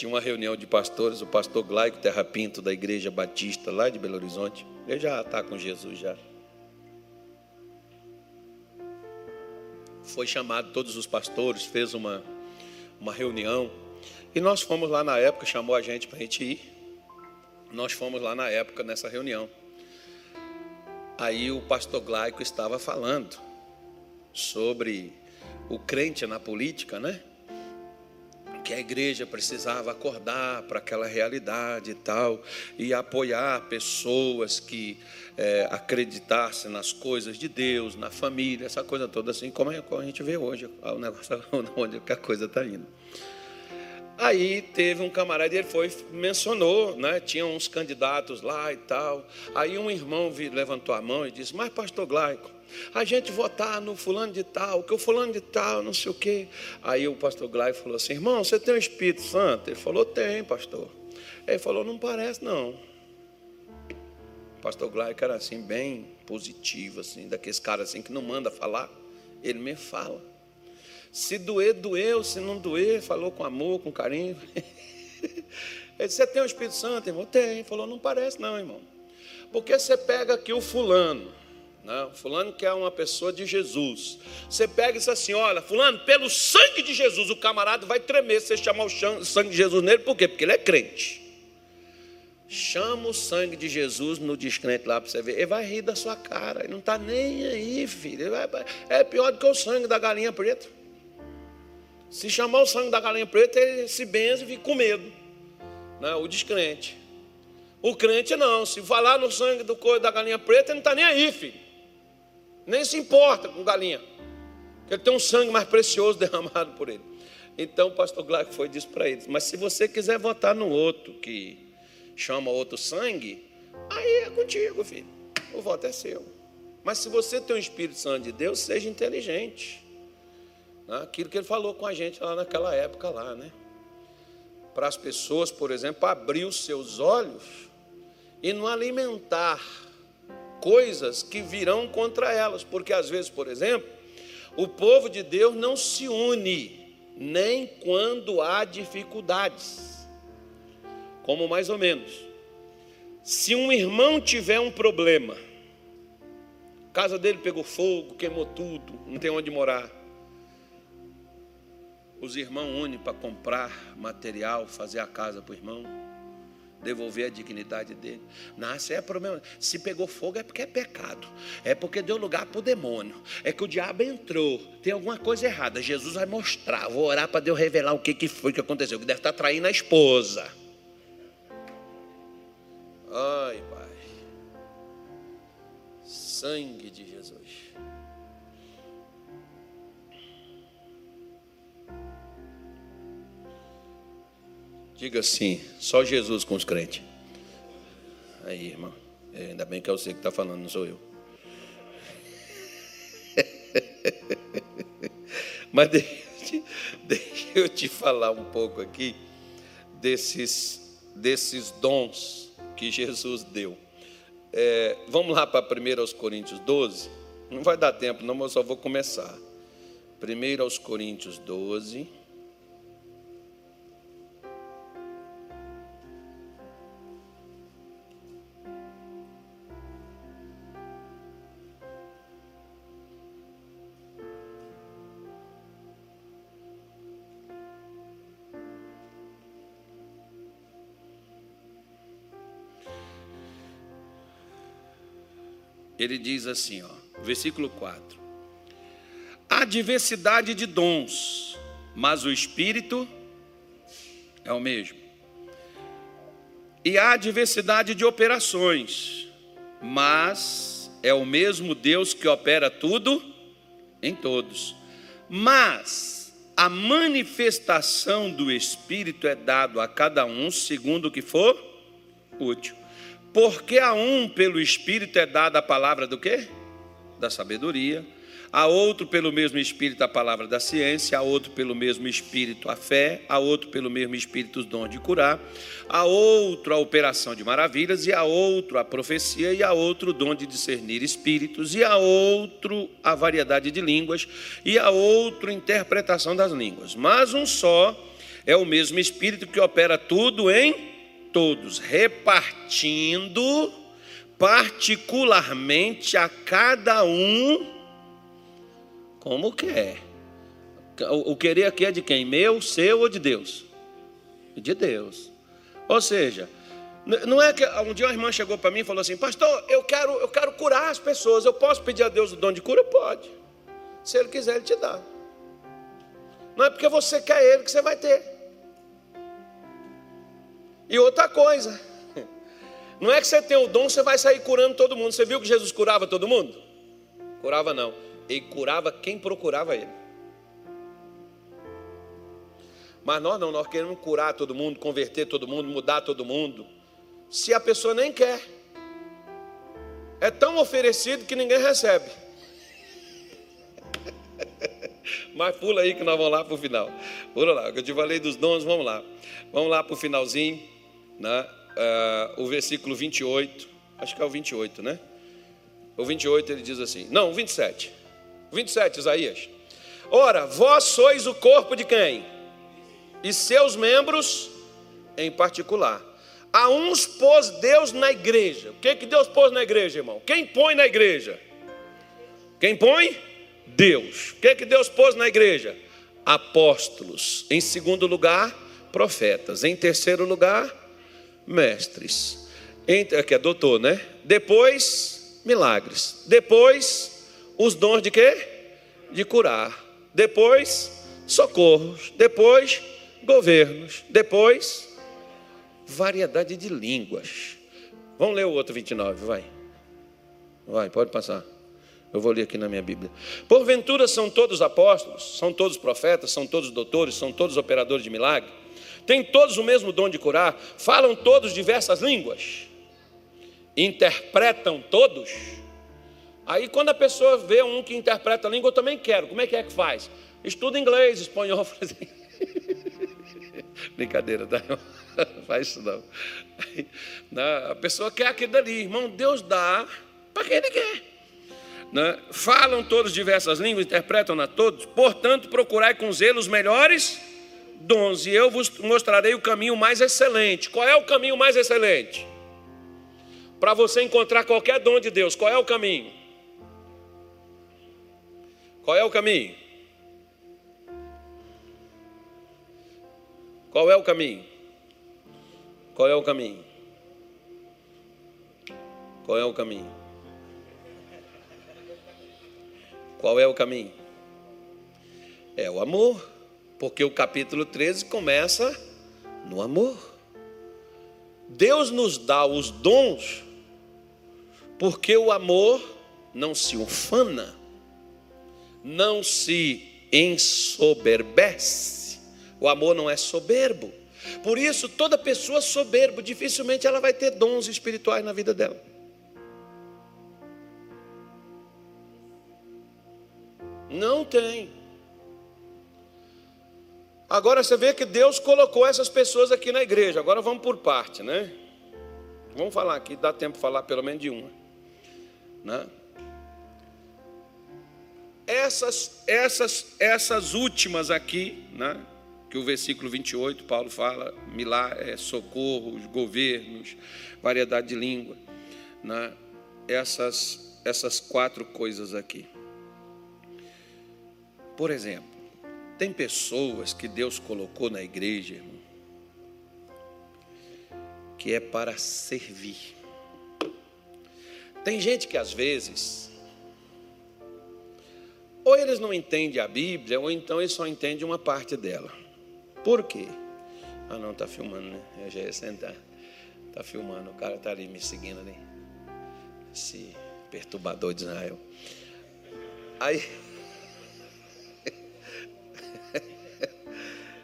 tinha uma reunião de pastores, o pastor Glaico Terra Pinto, da Igreja Batista, lá de Belo Horizonte. Ele já está com Jesus já. Foi chamado todos os pastores, fez uma, uma reunião. E nós fomos lá na época, chamou a gente para a gente ir. Nós fomos lá na época nessa reunião. Aí o pastor Glaico estava falando sobre o crente na política, né? Que a igreja precisava acordar para aquela realidade e tal, e apoiar pessoas que é, acreditassem nas coisas de Deus, na família, essa coisa toda assim, como a gente vê hoje, o negócio *laughs* onde a coisa está indo. Aí teve um camarada, ele foi, mencionou, né? Tinha uns candidatos lá e tal. Aí um irmão levantou a mão e disse: Mas, pastor Glaico, a gente votar no fulano de tal, que o fulano de tal, não sei o quê. Aí o pastor Glaico falou assim: Irmão, você tem o Espírito Santo? Ele falou: Tem, pastor. Ele falou: Não parece, não. O pastor Glaico era assim, bem positivo, assim, daqueles caras assim que não manda falar, ele me fala. Se doer, doeu. Se não doer, falou com amor, com carinho. *laughs* Ele disse: Você tem o Espírito Santo, irmão? Tem. Falou: Não parece, não, irmão. Porque você pega aqui o fulano, né? fulano que é uma pessoa de Jesus. Você pega e diz assim: Olha, fulano, pelo sangue de Jesus, o camarada vai tremer se você chamar o sangue de Jesus nele, por quê? Porque ele é crente. Chama o sangue de Jesus no descrente lá para você ver. Ele vai rir da sua cara. Ele não está nem aí, filho. É pior do que o sangue da galinha preta. Se chamar o sangue da galinha preta, ele se benze e fica com medo. Né? O descrente. O crente não. Se falar no sangue do coelho da galinha preta, ele não está nem aí, filho. Nem se importa com galinha. Ele tem um sangue mais precioso *laughs* derramado por ele. Então o pastor Glauco foi disse para eles: Mas se você quiser votar no outro que chama outro sangue, aí é contigo, filho. O voto é seu. Mas se você tem o Espírito Santo de Deus, seja inteligente. Aquilo que ele falou com a gente lá naquela época lá, né? Para as pessoas, por exemplo, abrir os seus olhos e não alimentar coisas que virão contra elas, porque às vezes, por exemplo, o povo de Deus não se une nem quando há dificuldades. Como mais ou menos, se um irmão tiver um problema, casa dele pegou fogo, queimou tudo, não tem onde morar os irmãos unem para comprar material, fazer a casa para o irmão. devolver a dignidade dele. Isso é problema. Se pegou fogo é porque é pecado. É porque deu lugar para o demônio. É que o diabo entrou. Tem alguma coisa errada. Jesus vai mostrar. Vou orar para Deus revelar o que, que foi que aconteceu. Que deve estar traindo a esposa. Ai, Pai. Sangue de Jesus. Diga assim, só Jesus com os crentes. Aí, irmão. É, ainda bem que é você que está falando, não sou eu. *laughs* Mas deixa, deixa, eu te falar um pouco aqui desses, desses dons que Jesus deu. É, vamos lá para 1 Coríntios 12. Não vai dar tempo, não, mas eu só vou começar. 1 Coríntios 12. Ele diz assim, ó, versículo 4: Há diversidade de dons, mas o Espírito é o mesmo. E há diversidade de operações, mas é o mesmo Deus que opera tudo em todos. Mas a manifestação do Espírito é dado a cada um segundo o que for útil. Porque a um pelo Espírito é dada a palavra do quê? Da sabedoria. A outro pelo mesmo Espírito a palavra da ciência, a outro pelo mesmo Espírito a fé, a outro pelo mesmo Espírito os dons de curar, a outro a operação de maravilhas, e a outro a profecia, e a outro o dom de discernir espíritos, e a outro a variedade de línguas, e a outro interpretação das línguas. Mas um só é o mesmo Espírito que opera tudo em todos, repartindo particularmente a cada um como quer. O querer aqui é de quem? Meu, seu ou de Deus? De Deus. Ou seja, não é que um dia uma irmã chegou para mim e falou assim: Pastor, eu quero, eu quero curar as pessoas. Eu posso pedir a Deus o dom de cura? Pode. Se Ele quiser, Ele te dá. Não é porque você quer Ele que você vai ter. E outra coisa, não é que você tem o dom, você vai sair curando todo mundo. Você viu que Jesus curava todo mundo? Curava não. Ele curava quem procurava ele. Mas nós não, nós queremos curar todo mundo, converter todo mundo, mudar todo mundo. Se a pessoa nem quer. É tão oferecido que ninguém recebe. *laughs* Mas pula aí que nós vamos lá para o final. Pula lá, eu te falei dos dons, vamos lá. Vamos lá para o finalzinho né, uh, o versículo 28, acho que é o 28, né? O 28 ele diz assim: não, o 27. O 27, Isaías. Ora, vós sois o corpo de quem? E seus membros em particular. A uns pôs Deus na igreja. O que, que Deus pôs na igreja, irmão? Quem põe na igreja? Quem põe? Deus. O que, que Deus pôs na igreja? Apóstolos. Em segundo lugar, profetas. Em terceiro lugar, mestres. Que é doutor, né? Depois, milagres. Depois, os dons de quê? De curar. Depois, socorros. Depois, governos. Depois, variedade de línguas. Vamos ler o outro 29, vai. Vai, pode passar. Eu vou ler aqui na minha Bíblia. Porventura são todos apóstolos, são todos profetas, são todos doutores, são todos operadores de milagre têm todos o mesmo dom de curar, falam todos diversas línguas, interpretam todos. Aí quando a pessoa vê um que interpreta a língua, eu também quero. Como é que é que faz? Estuda inglês, espanhol, *laughs* Brincadeira, tá? não faz isso não. A pessoa quer aquilo dali, irmão, Deus dá para quem ele quer. Né? Falam todos diversas línguas, interpretam a todos, portanto, procurai com zelo os melhores dons, e eu vos mostrarei o caminho mais excelente. Qual é o caminho mais excelente? Para você encontrar qualquer dom de Deus, qual é o caminho? Qual é o caminho? Qual é o caminho? Qual é o caminho? Qual é o caminho? Qual é o caminho? É o amor, porque o capítulo 13 começa no amor. Deus nos dá os dons porque o amor não se ufana, não se ensoberbece. O amor não é soberbo. Por isso, toda pessoa soberba, dificilmente ela vai ter dons espirituais na vida dela. Não tem. Agora você vê que Deus colocou essas pessoas aqui na igreja. Agora vamos por parte, né? Vamos falar aqui, dá tempo de falar pelo menos de uma. Né? Essas, essas, essas últimas aqui, né? que o versículo 28, Paulo fala, milagre, é, socorros, governos, variedade de língua, né? essas, essas quatro coisas aqui. Por exemplo, tem pessoas que Deus colocou na igreja, irmão, que é para servir. Tem gente que às vezes, ou eles não entendem a Bíblia, ou então eles só entendem uma parte dela. Por quê? Ah, não, está filmando, né? Eu já ia sentar. Está filmando, o cara está ali me seguindo ali. Esse perturbador de Israel. Aí.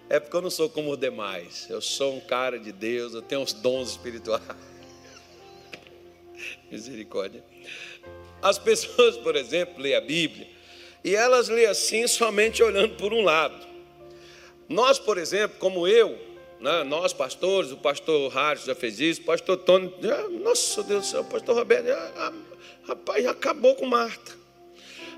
É porque eu não sou como os demais. Eu sou um cara de Deus, eu tenho os dons espirituais. *laughs* Misericórdia. As pessoas, por exemplo, lêem a Bíblia e elas lêem assim somente olhando por um lado. Nós, por exemplo, como eu, né, nós pastores, o pastor Rádio já fez isso, o pastor Tony, já, nossa Deus do céu, o pastor Roberto, já, rapaz, já acabou com Marta.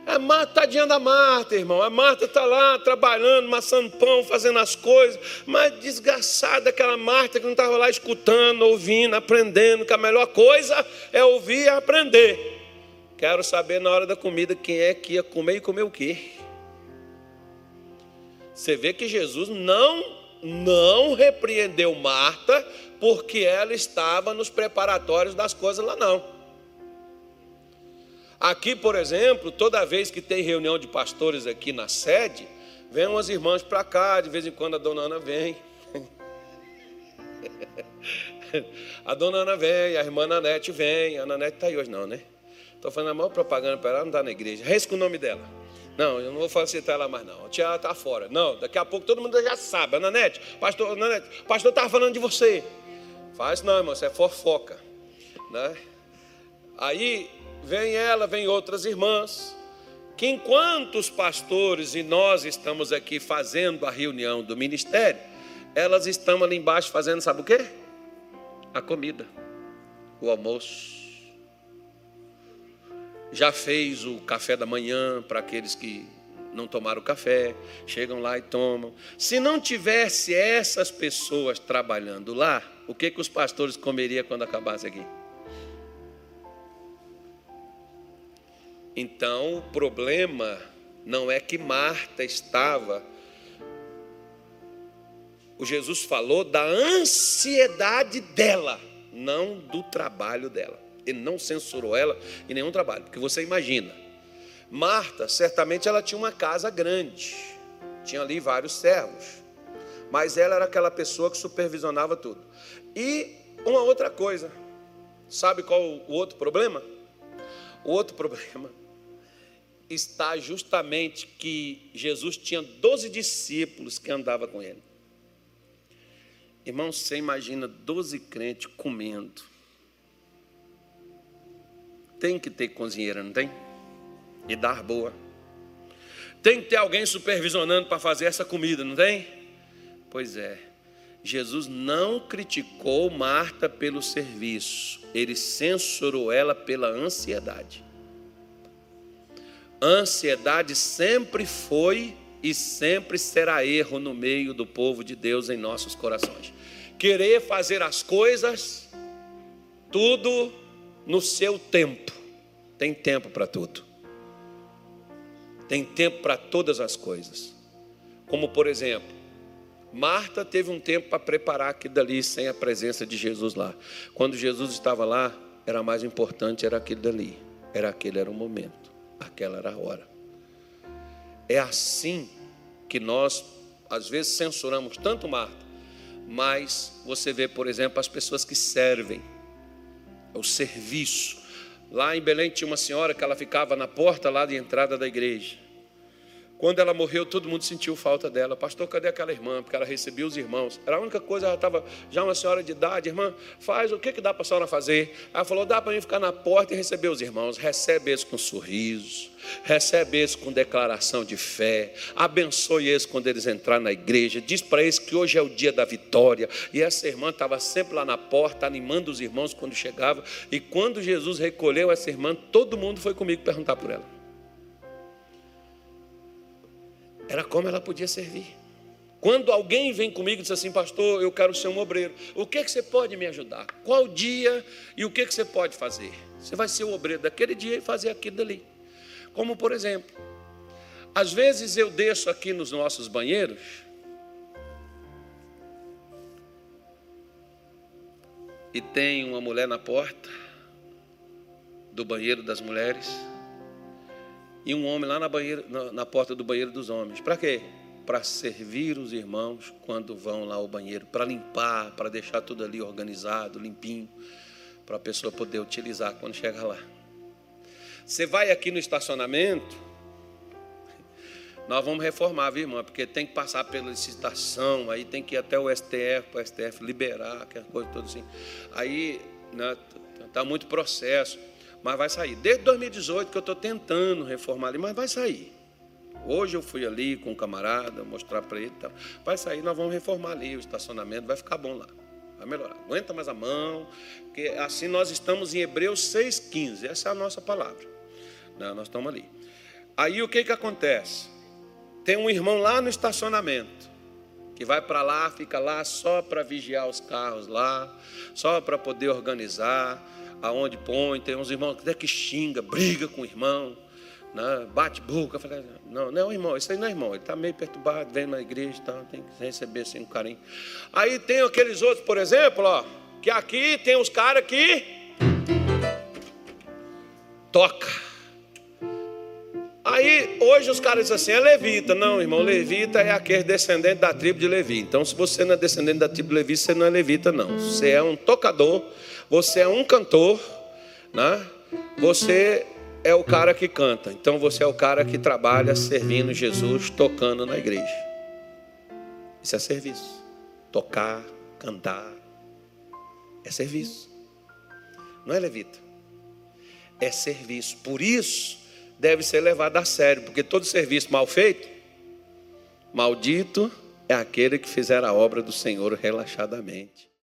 A Marta, tadinha da Marta, irmão. A Marta está lá trabalhando, maçando pão, fazendo as coisas. Mas desgraçada aquela Marta que não estava lá escutando, ouvindo, aprendendo, que a melhor coisa é ouvir e aprender. Quero saber na hora da comida quem é que ia comer e comer o quê. Você vê que Jesus não, não repreendeu Marta porque ela estava nos preparatórios das coisas lá não. Aqui, por exemplo, toda vez que tem reunião de pastores aqui na sede, vem umas irmãs para cá, de vez em quando a dona Ana vem. *laughs* a dona Ana vem, a irmã Nanete vem. A Nanete está aí hoje, não, né? Estou fazendo a maior propaganda para ela, não está na igreja. Risca o nome dela. Não, eu não vou facilitar ela mais, não. A tia está fora. Não, daqui a pouco todo mundo já sabe. A Nanete, pastor, Nanete, pastor estava falando de você. Faz não, irmão, isso é fofoca. Né? Aí vem ela, vem outras irmãs, que enquanto os pastores e nós estamos aqui fazendo a reunião do ministério, elas estão ali embaixo fazendo, sabe o quê? A comida, o almoço. Já fez o café da manhã para aqueles que não tomaram café, chegam lá e tomam. Se não tivesse essas pessoas trabalhando lá, o que, que os pastores comeriam quando acabasse aqui? Então, o problema não é que Marta estava. O Jesus falou da ansiedade dela, não do trabalho dela. Ele não censurou ela em nenhum trabalho, porque você imagina. Marta, certamente ela tinha uma casa grande, tinha ali vários servos, mas ela era aquela pessoa que supervisionava tudo. E uma outra coisa, sabe qual o outro problema? O outro *laughs* problema está justamente que Jesus tinha 12 discípulos que andava com ele. Irmão, você imagina 12 crentes comendo. Tem que ter cozinheira, não tem? E dar boa. Tem que ter alguém supervisionando para fazer essa comida, não tem? Pois é. Jesus não criticou Marta pelo serviço, ele censurou ela pela ansiedade. Ansiedade sempre foi e sempre será erro no meio do povo de Deus em nossos corações. Querer fazer as coisas, tudo no seu tempo. Tem tempo para tudo. Tem tempo para todas as coisas. Como, por exemplo, Marta teve um tempo para preparar aquilo dali sem a presença de Jesus lá. Quando Jesus estava lá, era mais importante, era aquilo dali. Era aquele era o momento, aquela era a hora. É assim que nós, às vezes, censuramos tanto Marta, mas você vê, por exemplo, as pessoas que servem, o serviço. Lá em Belém tinha uma senhora que ela ficava na porta lá de entrada da igreja. Quando ela morreu, todo mundo sentiu falta dela. Pastor, cadê aquela irmã? Porque ela recebia os irmãos. Era a única coisa, ela estava já uma senhora de idade. Irmã, faz o que, que dá para a senhora fazer? Ela falou: dá para mim ficar na porta e receber os irmãos. Recebe eles com sorrisos, recebe eles com declaração de fé, abençoe eles quando eles entrarem na igreja. Diz para eles que hoje é o dia da vitória. E essa irmã estava sempre lá na porta, animando os irmãos quando chegava. E quando Jesus recolheu essa irmã, todo mundo foi comigo perguntar por ela. Era como ela podia servir. Quando alguém vem comigo e diz assim, pastor, eu quero ser um obreiro, o que, é que você pode me ajudar? Qual dia e o que, é que você pode fazer? Você vai ser o obreiro daquele dia e fazer aquilo dali. Como por exemplo, às vezes eu desço aqui nos nossos banheiros, e tem uma mulher na porta do banheiro das mulheres e um homem lá na, banheira, na, na porta do banheiro dos homens. Para quê? Para servir os irmãos quando vão lá ao banheiro, para limpar, para deixar tudo ali organizado, limpinho, para a pessoa poder utilizar quando chegar lá. Você vai aqui no estacionamento, nós vamos reformar, viu, irmã? Porque tem que passar pela licitação, aí tem que ir até o STF, para o STF liberar, aquela coisa toda assim. Aí está né, tá muito processo mas vai sair. Desde 2018 que eu estou tentando reformar ali, mas vai sair. Hoje eu fui ali com um camarada, mostrar para ele. Tá. Vai sair, nós vamos reformar ali o estacionamento, vai ficar bom lá. Vai melhorar. Aguenta mais a mão, porque assim nós estamos em Hebreus 6,15. Essa é a nossa palavra. Não, nós estamos ali. Aí o que, que acontece? Tem um irmão lá no estacionamento que vai para lá, fica lá só para vigiar os carros lá, só para poder organizar aonde põe, tem uns irmãos até que xinga, briga com o irmão, né? bate boca. Falei, não, não, irmão, isso aí não é irmão, ele está meio perturbado, vem na igreja, tá, tem que receber assim um carinho. Aí tem aqueles outros, por exemplo, ó, que aqui tem os caras que toca. Aí, hoje os caras dizem assim, é levita. Não, irmão, levita é aquele descendente da tribo de Levi. Então, se você não é descendente da tribo de Levi, você não é levita, não. Você é um tocador você é um cantor, né? Você é o cara que canta. Então você é o cara que trabalha servindo Jesus, tocando na igreja. Isso é serviço. Tocar, cantar, é serviço. Não é levita. É serviço. Por isso deve ser levado a sério, porque todo serviço mal feito, maldito é aquele que fizer a obra do Senhor relaxadamente.